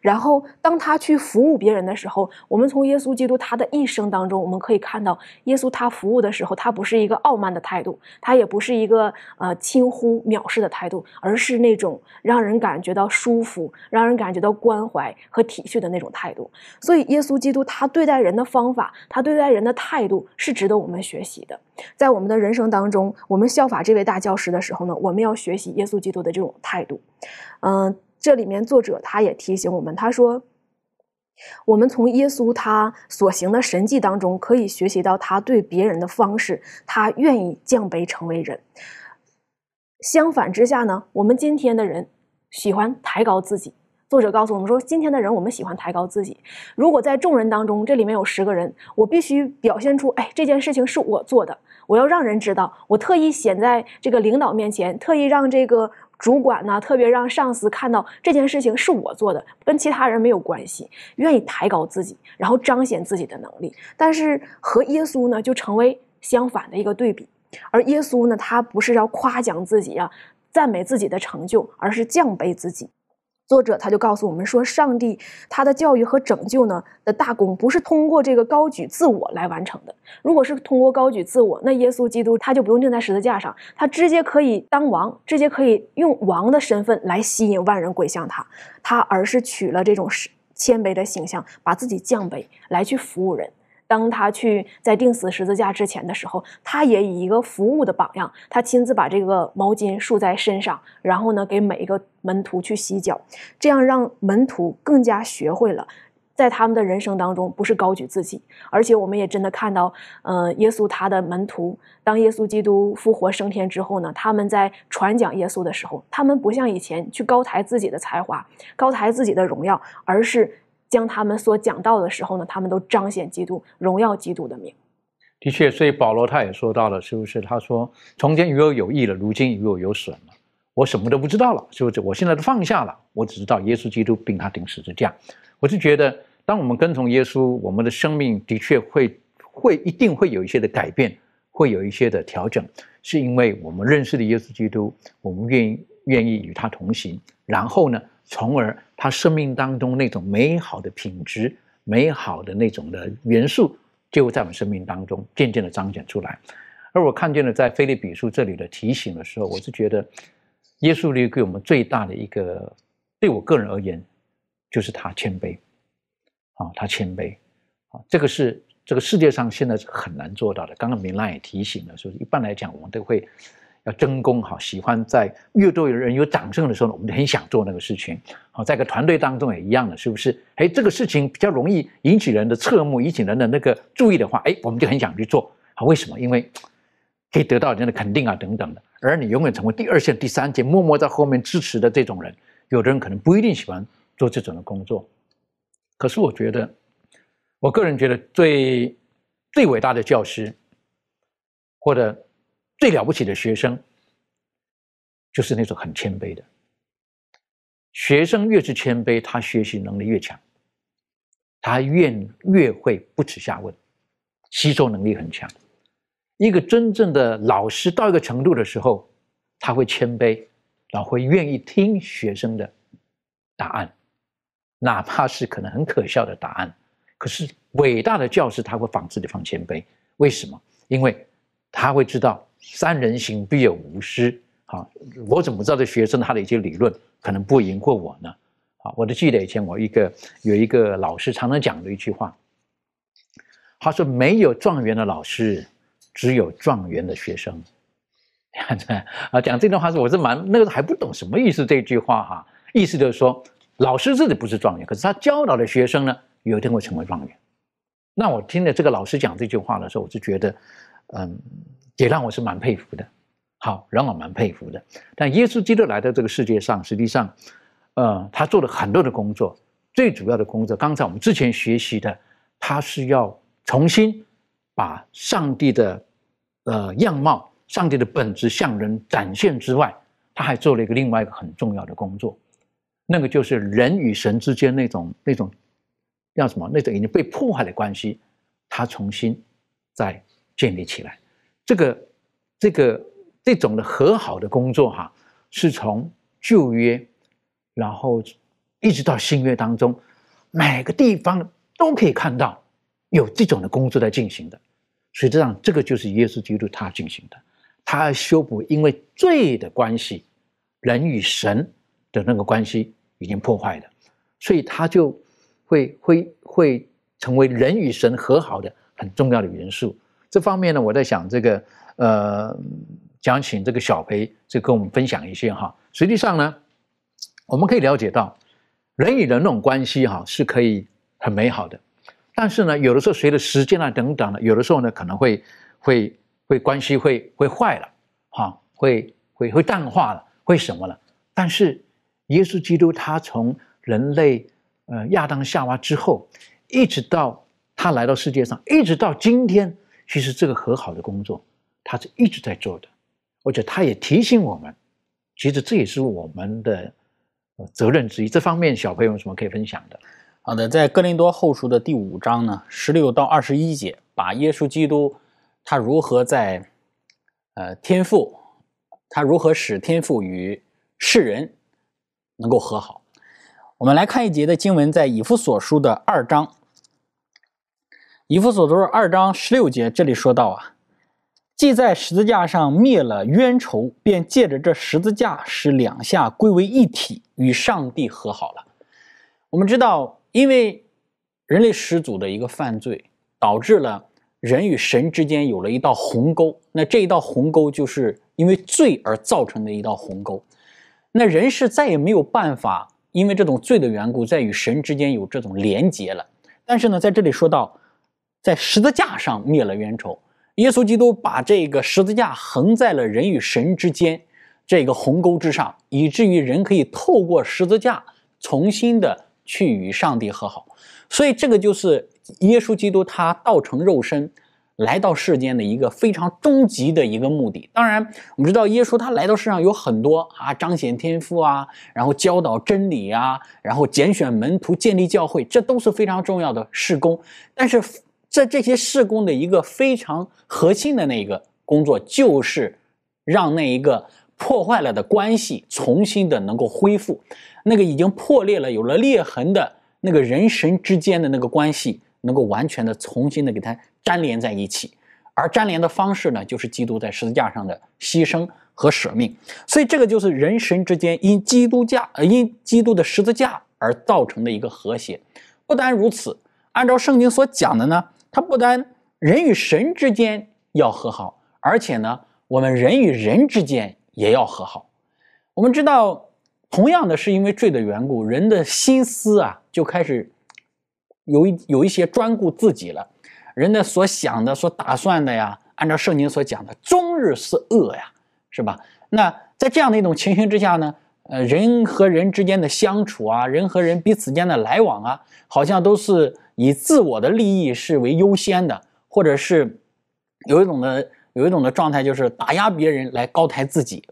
然后，当他去服务别人的时候，我们从耶稣基督他的一生当中，我们可以看到，耶稣他服务的时候，他不是一个傲慢的态度，他也不是一个呃轻忽藐视的态度，而是那种让人感觉到舒服、让人感觉到关怀和体恤的那种态度。所以，耶稣基督他对待人的方法，他对待人的态度是值得我们学习的。在我们的人生当中，我们效法这位大教师的时候呢，我们要学习耶稣基督的这种态度，嗯。这里面作者他也提醒我们，他说，我们从耶稣他所行的神迹当中，可以学习到他对别人的方式，他愿意降卑成为人。相反之下呢，我们今天的人喜欢抬高自己。作者告诉我们说，今天的人我们喜欢抬高自己。如果在众人当中，这里面有十个人，我必须表现出，哎，这件事情是我做的，我要让人知道，我特意显在这个领导面前，特意让这个。主管呢，特别让上司看到这件事情是我做的，跟其他人没有关系，愿意抬高自己，然后彰显自己的能力。但是和耶稣呢，就成为相反的一个对比。而耶稣呢，他不是要夸奖自己啊，赞美自己的成就，而是降卑自己。作者他就告诉我们说，上帝他的教育和拯救呢的大功，不是通过这个高举自我来完成的。如果是通过高举自我，那耶稣基督他就不用钉在十字架上，他直接可以当王，直接可以用王的身份来吸引万人归向他。他而是取了这种谦卑的形象，把自己降卑来去服务人。当他去在钉死十字架之前的时候，他也以一个服务的榜样，他亲自把这个毛巾束在身上，然后呢，给每一个门徒去洗脚，这样让门徒更加学会了在他们的人生当中，不是高举自己，而且我们也真的看到，呃，耶稣他的门徒，当耶稣基督复活升天之后呢，他们在传讲耶稣的时候，他们不像以前去高抬自己的才华，高抬自己的荣耀，而是将他们所讲到的时候呢，他们都彰显基督，荣耀基督的名。的确，所以保罗他也说到了，是不是？他说：“从前与我有益了，如今与我有损了。我什么都不知道了，是不是？我现在都放下了，我只知道耶稣基督并他顶十字架。”我是觉得，当我们跟从耶稣，我们的生命的确会会一定会有一些的改变，会有一些的调整，是因为我们认识了耶稣基督，我们愿意愿意与他同行，然后呢，从而他生命当中那种美好的品质、美好的那种的元素，就会在我们生命当中渐渐的彰显出来。而我看见了在菲利比书这里的提醒的时候，我是觉得，耶稣里给我们最大的一个，对我个人而言。就是他谦卑，啊，他谦卑，啊，这个是这个世界上现在是很难做到的。刚刚明兰也提醒了，说一般来讲，我们都会要争功，哈，喜欢在越多有人有掌声的时候呢，我们就很想做那个事情。好，在一个团队当中也一样的，是不是？哎，这个事情比较容易引起人的侧目，引起人的那个注意的话，哎，我们就很想去做。好，为什么？因为可以得到人的肯定啊，等等的。而你永远成为第二线、第三线，默默在后面支持的这种人，有的人可能不一定喜欢。做这种的工作，可是我觉得，我个人觉得最最伟大的教师，或者最了不起的学生，就是那种很谦卑的。学生越是谦卑，他学习能力越强，他越越会不耻下问，吸收能力很强。一个真正的老师到一个程度的时候，他会谦卑，然后会愿意听学生的答案。哪怕是可能很可笑的答案，可是伟大的教师他会仿制的放谦卑，为什么？因为他会知道三人行必有吾师。好，我怎么知道这学生他的一些理论可能不赢过我呢？好，我都记得以前我一个有一个老师常常讲的一句话，他说：“没有状元的老师，只有状元的学生。”啊，讲这段话是我是蛮那个还不懂什么意思这句话哈，意思就是说。老师自己不是状元，可是他教导的学生呢，有一天会成为状元。那我听了这个老师讲这句话的时候，我就觉得，嗯，也让我是蛮佩服的。好，让我蛮佩服的。但耶稣基督来到这个世界上，实际上，呃，他做了很多的工作。最主要的工作，刚才我们之前学习的，他是要重新把上帝的呃样貌、上帝的本质向人展现之外，他还做了一个另外一个很重要的工作。那个就是人与神之间那种那种叫什么？那种已经被破坏的关系，他重新再建立起来。这个这个这种的和好的工作哈，是从旧约，然后一直到新约当中，每个地方都可以看到有这种的工作在进行的。实际上，这个就是耶稣基督他进行的，他修补因为罪的关系，人与神。的那个关系已经破坏了，所以他就会会会成为人与神和好的很重要的元素。这方面呢，我在想这个呃，想请这个小培就跟我们分享一些哈。实际上呢，我们可以了解到人与人那种关系哈是可以很美好的，但是呢，有的时候随着时间啊等等的，有的时候呢可能会会会关系会会坏了哈，会会会淡化了，会什么了？但是耶稣基督他从人类，呃亚当夏娃之后，一直到他来到世界上，一直到今天，其实这个和好的工作，他是一直在做的，而且他也提醒我们，其实这也是我们的责任之一。这方面小朋友有什么可以分享的？好的，在哥林多后书的第五章呢，十六到二十一节，把耶稣基督他如何在，呃天赋，他如何使天赋与世人。能够和好。我们来看一节的经文，在以弗所书的二章，以弗所书二章十六节，这里说到啊，既在十字架上灭了冤仇，便借着这十字架使两下归为一体，与上帝和好了。我们知道，因为人类始祖的一个犯罪，导致了人与神之间有了一道鸿沟。那这一道鸿沟，就是因为罪而造成的一道鸿沟。那人是再也没有办法因为这种罪的缘故，在与神之间有这种连结了。但是呢，在这里说到，在十字架上灭了冤仇，耶稣基督把这个十字架横在了人与神之间这个鸿沟之上，以至于人可以透过十字架重新的去与上帝和好。所以这个就是耶稣基督他道成肉身。来到世间的一个非常终极的一个目的。当然，我们知道耶稣他来到世上有很多啊，彰显天赋啊，然后教导真理啊，然后拣选门徒、建立教会，这都是非常重要的事工。但是，在这些事工的一个非常核心的那个工作，就是让那一个破坏了的关系重新的能够恢复，那个已经破裂了、有了裂痕的那个人神之间的那个关系，能够完全的重新的给它。粘连在一起，而粘连的方式呢，就是基督在十字架上的牺牲和舍命。所以，这个就是人神之间因基督架呃因基督的十字架而造成的一个和谐。不单如此，按照圣经所讲的呢，他不单人与神之间要和好，而且呢，我们人与人之间也要和好。我们知道，同样的是因为罪的缘故，人的心思啊就开始有一有一些专顾自己了。人的所想的、所打算的呀，按照圣经所讲的，终日是恶呀，是吧？那在这样的一种情形之下呢，呃，人和人之间的相处啊，人和人彼此间的来往啊，好像都是以自我的利益是为优先的，或者是有一种的有一种的状态，就是打压别人来高抬自己。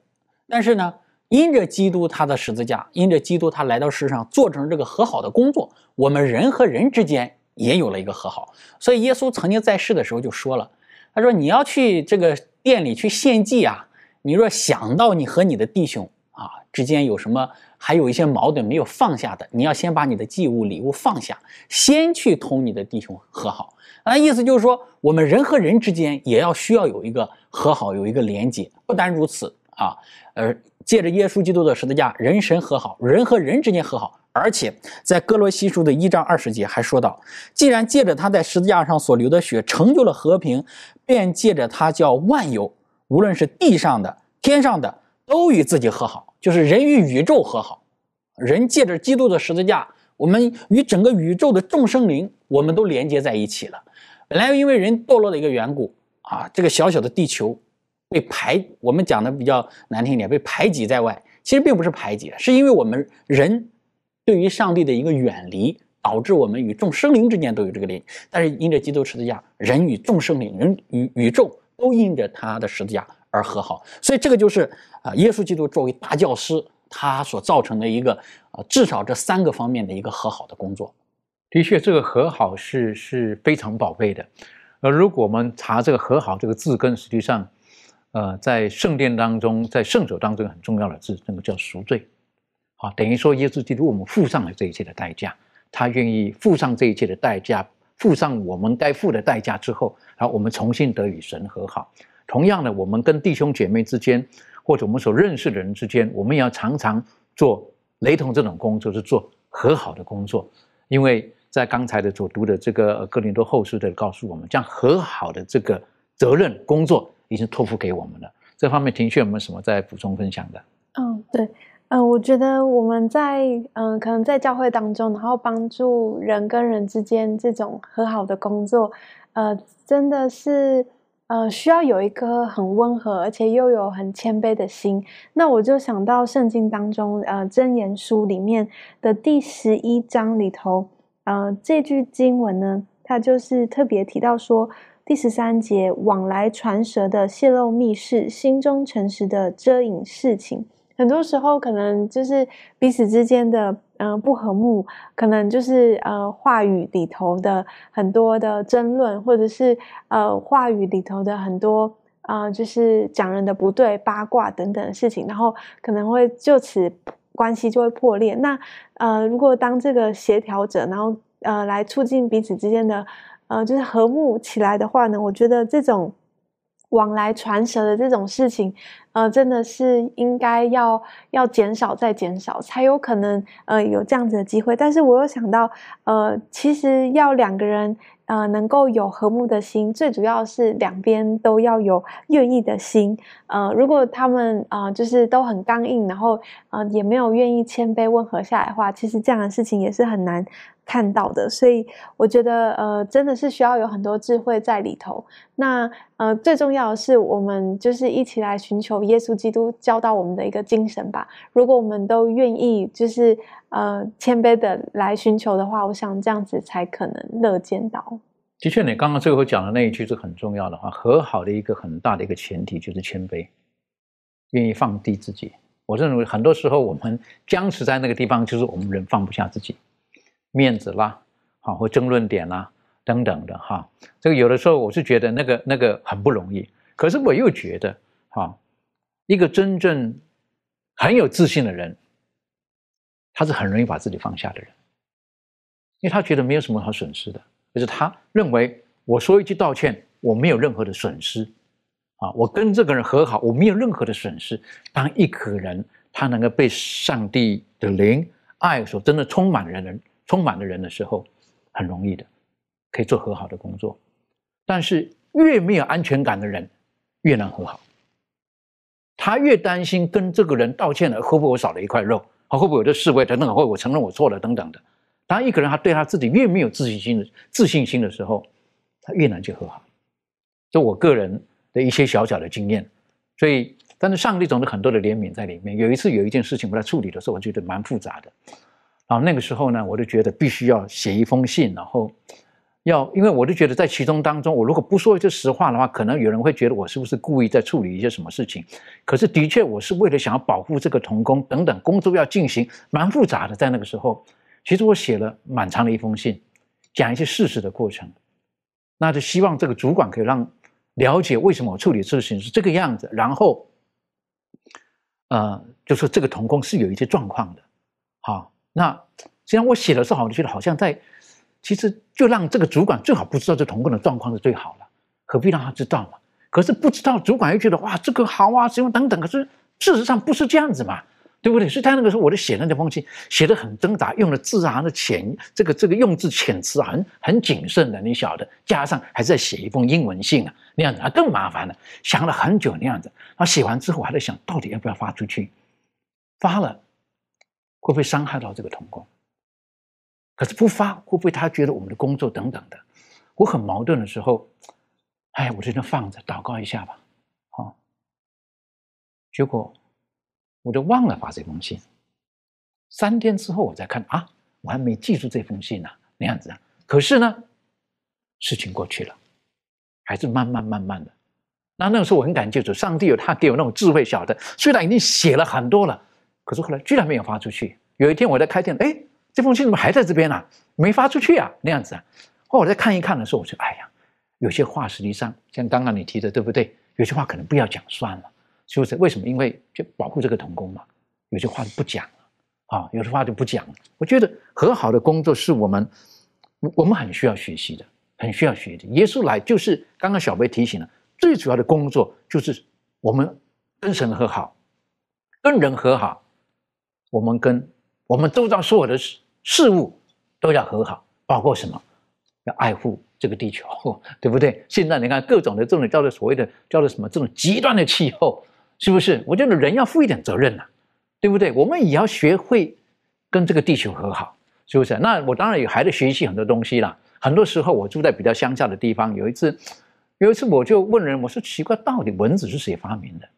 但是呢，因着基督他的十字架，因着基督他来到世上做成这个和好的工作，我们人和人之间。也有了一个和好，所以耶稣曾经在世的时候就说了：“他说你要去这个店里去献祭啊，你若想到你和你的弟兄啊之间有什么还有一些矛盾没有放下的，你要先把你的祭物礼物放下，先去同你的弟兄和好。那意思就是说，我们人和人之间也要需要有一个和好，有一个连接。不单如此啊，呃，借着耶稣基督的十字架，人神和好，人和人之间和好。”而且在哥罗西书的一章二十节还说到，既然借着他在十字架上所流的血成就了和平，便借着他叫万有，无论是地上的、天上的，都与自己和好，就是人与宇宙和好。人借着基督的十字架，我们与整个宇宙的众生灵，我们都连接在一起了。本来因为人堕落的一个缘故啊，这个小小的地球被排，我们讲的比较难听一点，被排挤在外。其实并不是排挤，是因为我们人。对于上帝的一个远离，导致我们与众生灵之间都有这个联系。但是因着基督十字架，人与众生灵、人与宇宙都因着他的十字架而和好。所以这个就是啊，耶稣基督作为大教师，他所造成的一个啊，至少这三个方面的一个和好的工作。的确，这个和好是是非常宝贝的。而如果我们查这个和好这个字根，实际上，呃，在圣殿当中，在圣所当中很重要的字，那个叫赎罪。啊，等于说耶稣基督我们付上了这一切的代价，他愿意付上这一切的代价，付上我们该付的代价之后，然后我们重新得与神和好。同样的，我们跟弟兄姐妹之间，或者我们所认识的人之间，我们也要常常做雷同这种工作，是做和好的工作。因为在刚才的所读的这个哥林多后书的告诉我们，将和好的这个责任工作已经托付给我们了。这方面，庭旭有没有什么在补充分享的？嗯，对。嗯，我觉得我们在嗯，可能在教会当中，然后帮助人跟人之间这种和好的工作，呃，真的是呃需要有一颗很温和而且又有很谦卑的心。那我就想到圣经当中，呃，箴言书里面的第十一章里头，呃，这句经文呢，它就是特别提到说，第十三节，往来传舌的泄露密事，心中诚实的遮隐事情。很多时候，可能就是彼此之间的嗯不和睦，可能就是呃话语里头的很多的争论，或者是呃话语里头的很多啊，就是讲人的不对、八卦等等的事情，然后可能会就此关系就会破裂。那呃，如果当这个协调者，然后呃来促进彼此之间的呃就是和睦起来的话呢，我觉得这种往来传舌的这种事情，呃，真的是应该要要减少再减少，才有可能呃有这样子的机会。但是我又想到，呃，其实要两个人呃能够有和睦的心，最主要是两边都要有愿意的心。呃，如果他们啊就是都很刚硬，然后呃也没有愿意谦卑温和下来的话，其实这样的事情也是很难。看到的，所以我觉得，呃，真的是需要有很多智慧在里头。那，呃，最重要的是，我们就是一起来寻求耶稣基督教导我们的一个精神吧。如果我们都愿意，就是呃谦卑的来寻求的话，我想这样子才可能乐见到。的确，你刚刚最后讲的那一句是很重要的话，和好的一个很大的一个前提就是谦卑，愿意放低自己。我认为很多时候我们僵持在那个地方，就是我们人放不下自己。面子啦，好或争论点啦等等的哈，这个有的时候我是觉得那个那个很不容易，可是我又觉得哈，一个真正很有自信的人，他是很容易把自己放下的人，因为他觉得没有什么好损失的，就是他认为我说一句道歉，我没有任何的损失，啊，我跟这个人和好，我没有任何的损失。当一个人他能够被上帝的灵爱所真的充满的人。充满的人的时候，很容易的，可以做和好的工作。但是越没有安全感的人，越难和好。他越担心跟这个人道歉了，会不会我少了一块肉？会不会有的示威等等？会我承认我错了等等的。当一个人他对他自己越没有自信心的自信心的时候，他越难去和好。这我个人的一些小小的经验。所以，但是上帝总是很多的怜悯在里面。有一次有一件事情我在处理的时候，我觉得蛮复杂的。啊那个时候呢，我就觉得必须要写一封信，然后要，因为我就觉得在其中当中，我如果不说一句实话的话，可能有人会觉得我是不是故意在处理一些什么事情。可是的确，我是为了想要保护这个童工等等工作要进行，蛮复杂的。在那个时候，其实我写了蛮长的一封信，讲一些事实的过程，那就希望这个主管可以让了解为什么我处理事情是这个样子，然后，呃，就说这个童工是有一些状况的，好。那虽然我写的时候，我就觉得好像在，其实就让这个主管最好不知道这童工的状况是最好了，何必让他知道嘛？可是不知道，主管又觉得哇，这个好啊，什么等等。可是事实上不是这样子嘛，对不对？所以他那个时候，我就写了那封信，写的很挣扎，用了字啊的浅，这个这个用字遣词很很谨慎的，你晓得，加上还是在写一封英文信啊，那样子啊更麻烦了，想了很久那样子。他写完之后，还在想到底要不要发出去，发了。会不会伤害到这个童工？可是不发，会不会他觉得我们的工作等等的？我很矛盾的时候，哎，我就放着祷告一下吧，好。结果我就忘了发这封信。三天之后我再看啊，我还没记住这封信呢，那样子啊。可是呢，事情过去了，还是慢慢慢慢的。那那个时候我很感激主，上帝有他给我那种智慧，晓得虽然已经写了很多了。可是后来居然没有发出去。有一天我在开店，哎，这封信怎么还在这边呢？没发出去啊，那样子啊。后来我再看一看的时候，我说：“哎呀，有些话实际上像刚刚你提的，对不对？有些话可能不要讲算了，是不是？为什么？因为就保护这个童工嘛。有些话就不讲了，啊，有些话就不讲了。我觉得和好的工作是我们我们很需要学习的，很需要学的。耶稣来就是刚刚小贝提醒了，最主要的工作就是我们跟神和好，跟人和好。我们跟我们周遭所有的事事物都要和好，包括什么？要爱护这个地球，对不对？现在你看各种的这种叫做所谓的叫做什么这种极端的气候，是不是？我觉得人要负一点责任呐，对不对？我们也要学会跟这个地球和好，是不是？那我当然也还在学习很多东西啦。很多时候我住在比较乡下的地方，有一次，有一次我就问人，我说奇怪，到底蚊子是谁发明的？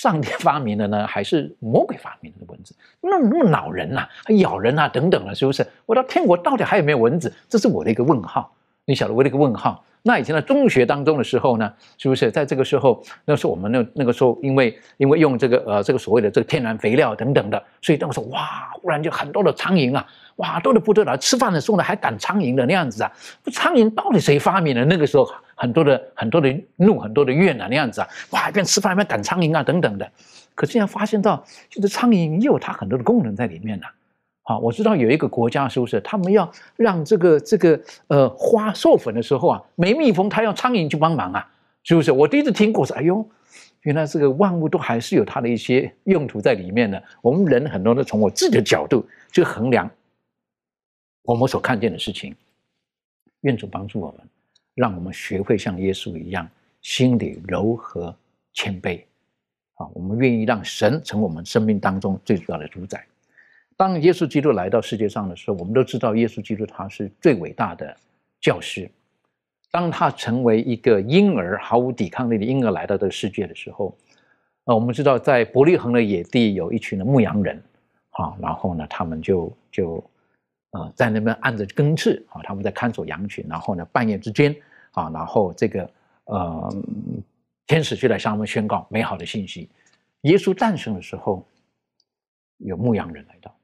上帝发明的呢，还是魔鬼发明的蚊子？那么那么恼人呐，还咬人啊，等等啊，是不是？我到天国到底还有没有蚊子？这是我的一个问号。你晓得我的一个问号。那以前在中学当中的时候呢，是不是在这个时候？那时候我们那那个时候，因为因为用这个呃这个所谓的这个天然肥料等等的，所以那个时候哇，忽然就很多的苍蝇啊，哇多的不得了。吃饭的时候呢，还赶苍蝇的那样子啊。苍蝇到底谁发明的？那个时候。很多的很多的怒，很多的怨啊，那样子啊，哇，一边吃饭一边赶苍蝇啊，等等的。可是现在发现到，就是苍蝇也有它很多的功能在里面呢。好，我知道有一个国家是不是，他们要让这个这个呃花授粉的时候啊，没蜜蜂，他要苍蝇去帮忙啊，是不是？我第一次听过说，哎呦，原来这个万物都还是有它的一些用途在里面的。我们人很多都从我自己的角度去衡量我们所看见的事情。愿主帮助我们，让我们学会像耶稣一样，心里柔和谦卑。啊，我们愿意让神成为我们生命当中最主要的主宰。当耶稣基督来到世界上的时候，我们都知道耶稣基督他是最伟大的教师。当他成为一个婴儿，毫无抵抗力的婴儿来到这个世界的时候，呃，我们知道在伯利恒的野地有一群的牧羊人，啊，然后呢，他们就就呃在那边按着更次啊，他们在看守羊群，然后呢，半夜之间啊，然后这个呃。天使就来向他们宣告美好的信息。耶稣诞生的时候，有牧羊人来到。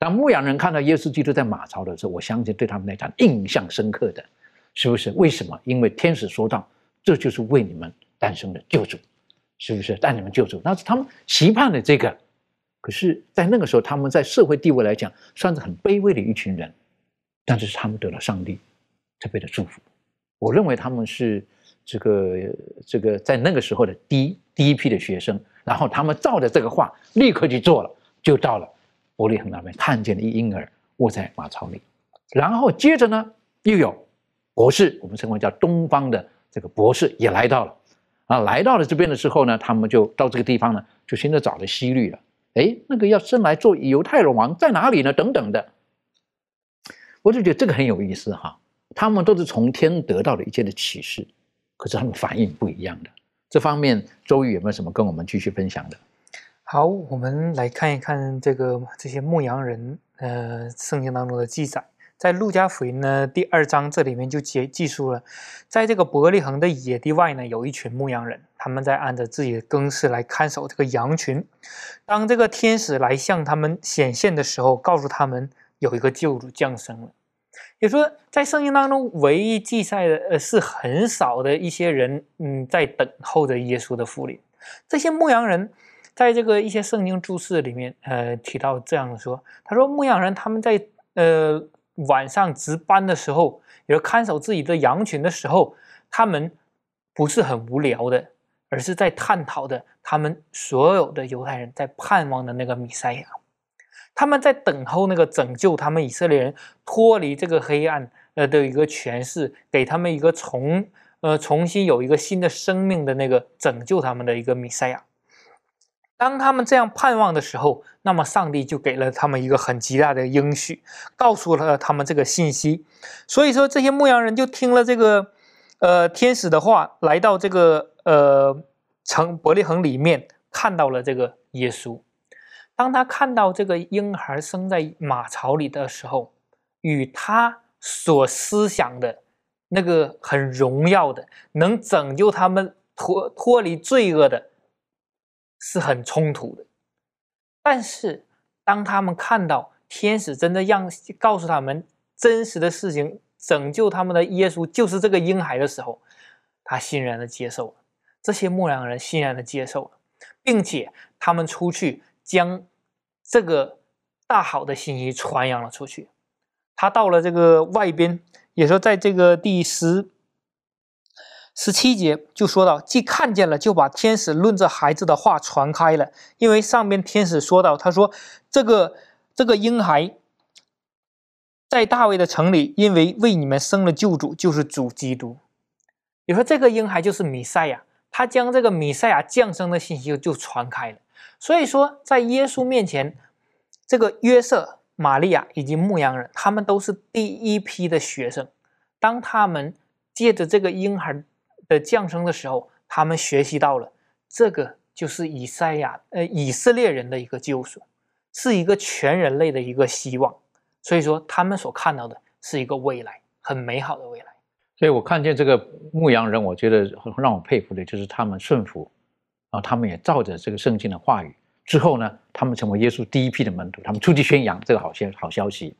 当牧羊人看到耶稣基督在马槽的时候，我相信对他们来讲印象深刻的，是不是？为什么？因为天使说道：“这就是为你们诞生的救主，是不是？带你们救主。”那是他们期盼的这个。可是，在那个时候，他们在社会地位来讲，算是很卑微的一群人，但是他们得了上帝特别的祝福。我认为他们是。这个这个在那个时候的第一第一批的学生，然后他们照着这个话立刻去做了，就到了伯利恒那边看见了一婴儿卧在马槽里，然后接着呢又有博士，我们称为叫东方的这个博士也来到了，啊，来到了这边的时候呢，他们就到这个地方呢，就现在找了希律了，哎，那个要生来做犹太人王在哪里呢？等等的，我就觉得这个很有意思哈，他们都是从天得到的一切的启示。可是他们反应不一样的，这方面周瑜有没有什么跟我们继续分享的？好，我们来看一看这个这些牧羊人，呃，圣经当中的记载，在路加福音呢第二章这里面就记记述了，在这个伯利恒的野地外呢，有一群牧羊人，他们在按着自己的更事来看守这个羊群。当这个天使来向他们显现的时候，告诉他们有一个救主降生了。也说，在圣经当中，唯一记载的呃是很少的一些人，嗯，在等候着耶稣的复临。这些牧羊人，在这个一些圣经注释里面，呃，提到这样说：他说，牧羊人他们在呃晚上值班的时候，有看守自己的羊群的时候，他们不是很无聊的，而是在探讨的他们所有的犹太人在盼望的那个弥赛亚。他们在等候那个拯救他们以色列人脱离这个黑暗呃的一个诠释，给他们一个重呃重新有一个新的生命的那个拯救他们的一个弥赛亚。当他们这样盼望的时候，那么上帝就给了他们一个很极大的应许，告诉了他们这个信息。所以说，这些牧羊人就听了这个呃天使的话，来到这个呃城伯利恒里面，看到了这个耶稣。当他看到这个婴孩生在马槽里的时候，与他所思想的那个很荣耀的、能拯救他们脱脱离罪恶的，是很冲突的。但是，当他们看到天使真的让告诉他们真实的事情，拯救他们的耶稣就是这个婴孩的时候，他欣然的接受了。这些牧羊人欣然的接受了，并且他们出去将。这个大好的信息传扬了出去，他到了这个外边，也说在这个第十十七节就说到，既看见了，就把天使论这孩子的话传开了。因为上边天使说到，他说这个这个婴孩在大卫的城里，因为为你们生了救主，就是主基督。你说这个婴孩就是弥赛亚，他将这个弥赛亚降生的信息就传开了。所以说，在耶稣面前，这个约瑟、玛利亚以及牧羊人，他们都是第一批的学生。当他们借着这个婴孩的降生的时候，他们学习到了这个就是以赛亚，呃，以色列人的一个救赎，是一个全人类的一个希望。所以说，他们所看到的是一个未来，很美好的未来。所以我看见这个牧羊人，我觉得让我佩服的就是他们顺服。啊，他们也照着这个圣经的话语，之后呢，他们成为耶稣第一批的门徒，他们出去宣扬这个好消好消息。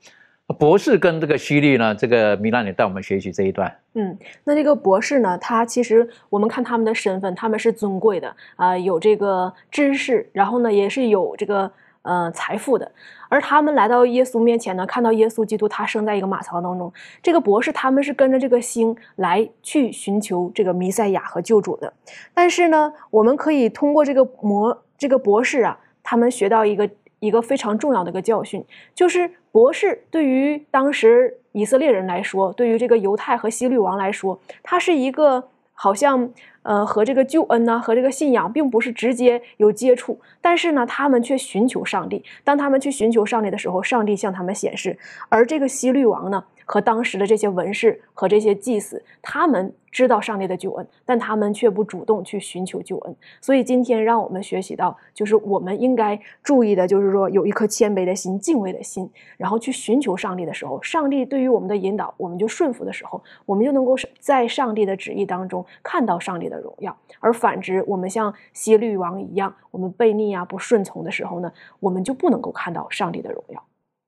博士跟这个希律呢，这个米兰也带我们学习这一段。嗯，那这个博士呢，他其实我们看他们的身份，他们是尊贵的啊，有这个知识，然后呢，也是有这个呃财富的。而他们来到耶稣面前呢，看到耶稣基督他生在一个马槽当中，这个博士他们是跟着这个星来去寻求这个弥赛亚和救主的。但是呢，我们可以通过这个魔这个博士啊，他们学到一个一个非常重要的一个教训，就是博士对于当时以色列人来说，对于这个犹太和希律王来说，他是一个好像。呃，和这个救恩呢，和这个信仰并不是直接有接触，但是呢，他们却寻求上帝。当他们去寻求上帝的时候，上帝向他们显示。而这个希律王呢？和当时的这些文士和这些祭司，他们知道上帝的救恩，但他们却不主动去寻求救恩。所以今天让我们学习到，就是我们应该注意的，就是说有一颗谦卑的心、敬畏的心，然后去寻求上帝的时候，上帝对于我们的引导，我们就顺服的时候，我们就能够在上帝的旨意当中看到上帝的荣耀。而反之，我们像希律王一样，我们悖逆啊、不顺从的时候呢，我们就不能够看到上帝的荣耀。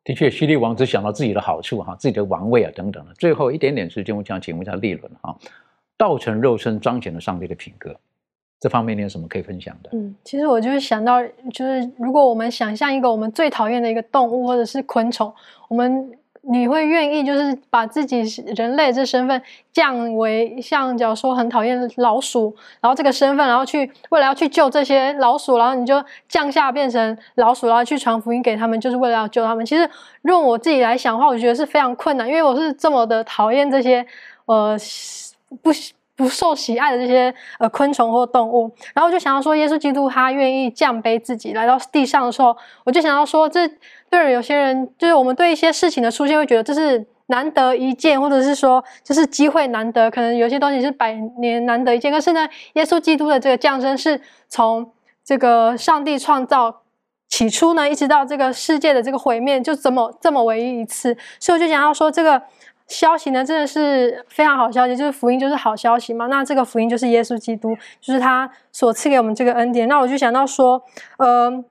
的确，犀利王只想到自己的好处哈，自己的王位啊等等的。最后一点点时间，我想请问一下立伦哈，道成肉身彰显了上帝的品格，这方面你有什么可以分享的？嗯，其实我就是想到，就是如果我们想象一个我们最讨厌的一个动物或者是昆虫，我们。你会愿意就是把自己人类这身份降为像，假如说很讨厌老鼠，然后这个身份，然后去为了要去救这些老鼠，然后你就降下变成老鼠，然后去传福音给他们，就是为了要救他们。其实用我自己来想的话，我觉得是非常困难，因为我是这么的讨厌这些呃不不受喜爱的这些呃昆虫或动物。然后我就想要说，耶稣基督他愿意降卑自己来到地上的时候，我就想要说这。对有些人，就是我们对一些事情的出现，会觉得这是难得一见，或者是说就是机会难得，可能有些东西是百年难得一见。可是呢，耶稣基督的这个降生是从这个上帝创造起初呢，一直到这个世界的这个毁灭，就这么这么唯一一次。所以我就想要说，这个消息呢，真的是非常好消息，就是福音就是好消息嘛。那这个福音就是耶稣基督，就是他所赐给我们这个恩典。那我就想到说，呃。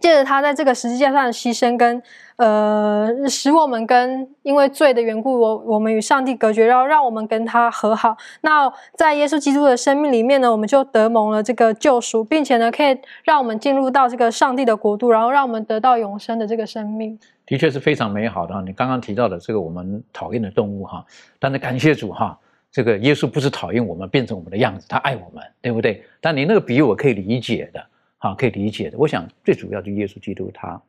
借着他在这个十字架上的牺牲，跟呃，使我们跟因为罪的缘故，我我们与上帝隔绝，然后让我们跟他和好。那在耶稣基督的生命里面呢，我们就得蒙了这个救赎，并且呢，可以让我们进入到这个上帝的国度，然后让我们得到永生的这个生命。的确是非常美好的。你刚刚提到的这个我们讨厌的动物哈，但是感谢主哈，这个耶稣不是讨厌我们变成我们的样子，他爱我们，对不对？但你那个比喻我可以理解的。啊，可以理解的。我想最主要的，耶稣基督他，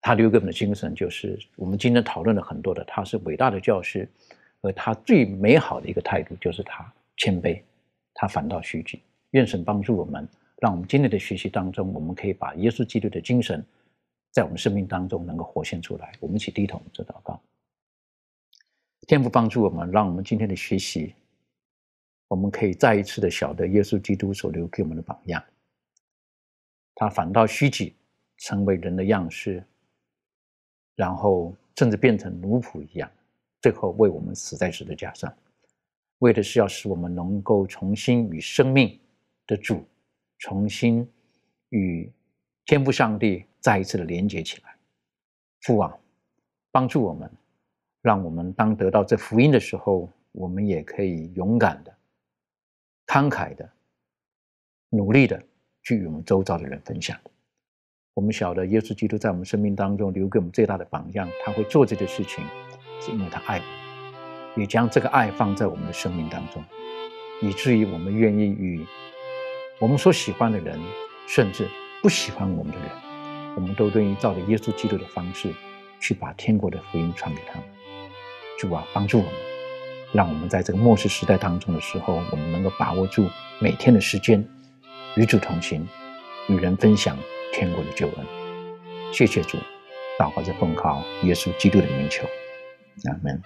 他留给我们的精神就是，我们今天讨论了很多的，他是伟大的教师，而他最美好的一个态度就是他谦卑，他反倒虚己。愿神帮助我们，让我们今天的学习当中，我们可以把耶稣基督的精神，在我们生命当中能够活现出来。我们一起低头做祷告，天父帮助我们，让我们今天的学习，我们可以再一次的晓得耶稣基督所留给我们的榜样。他反倒虚己，成为人的样式，然后甚至变成奴仆一样，最后为我们死在十字架上，为的是要使我们能够重新与生命的主，重新与天父上帝再一次的连接起来。父啊，帮助我们，让我们当得到这福音的时候，我们也可以勇敢的、慷慨的、努力的。去与我们周遭的人分享。我们晓得耶稣基督在我们生命当中留给我们最大的榜样，他会做这个事情，是因为他爱我，也将这个爱放在我们的生命当中，以至于我们愿意与我们所喜欢的人，甚至不喜欢我们的人，我们都愿意照着耶稣基督的方式，去把天国的福音传给他们。主啊，帮助我们，让我们在这个末世时代当中的时候，我们能够把握住每天的时间。与主同行，与人分享天国的救恩。谢谢主，祷告着奉靠耶稣基督的名求，阿门。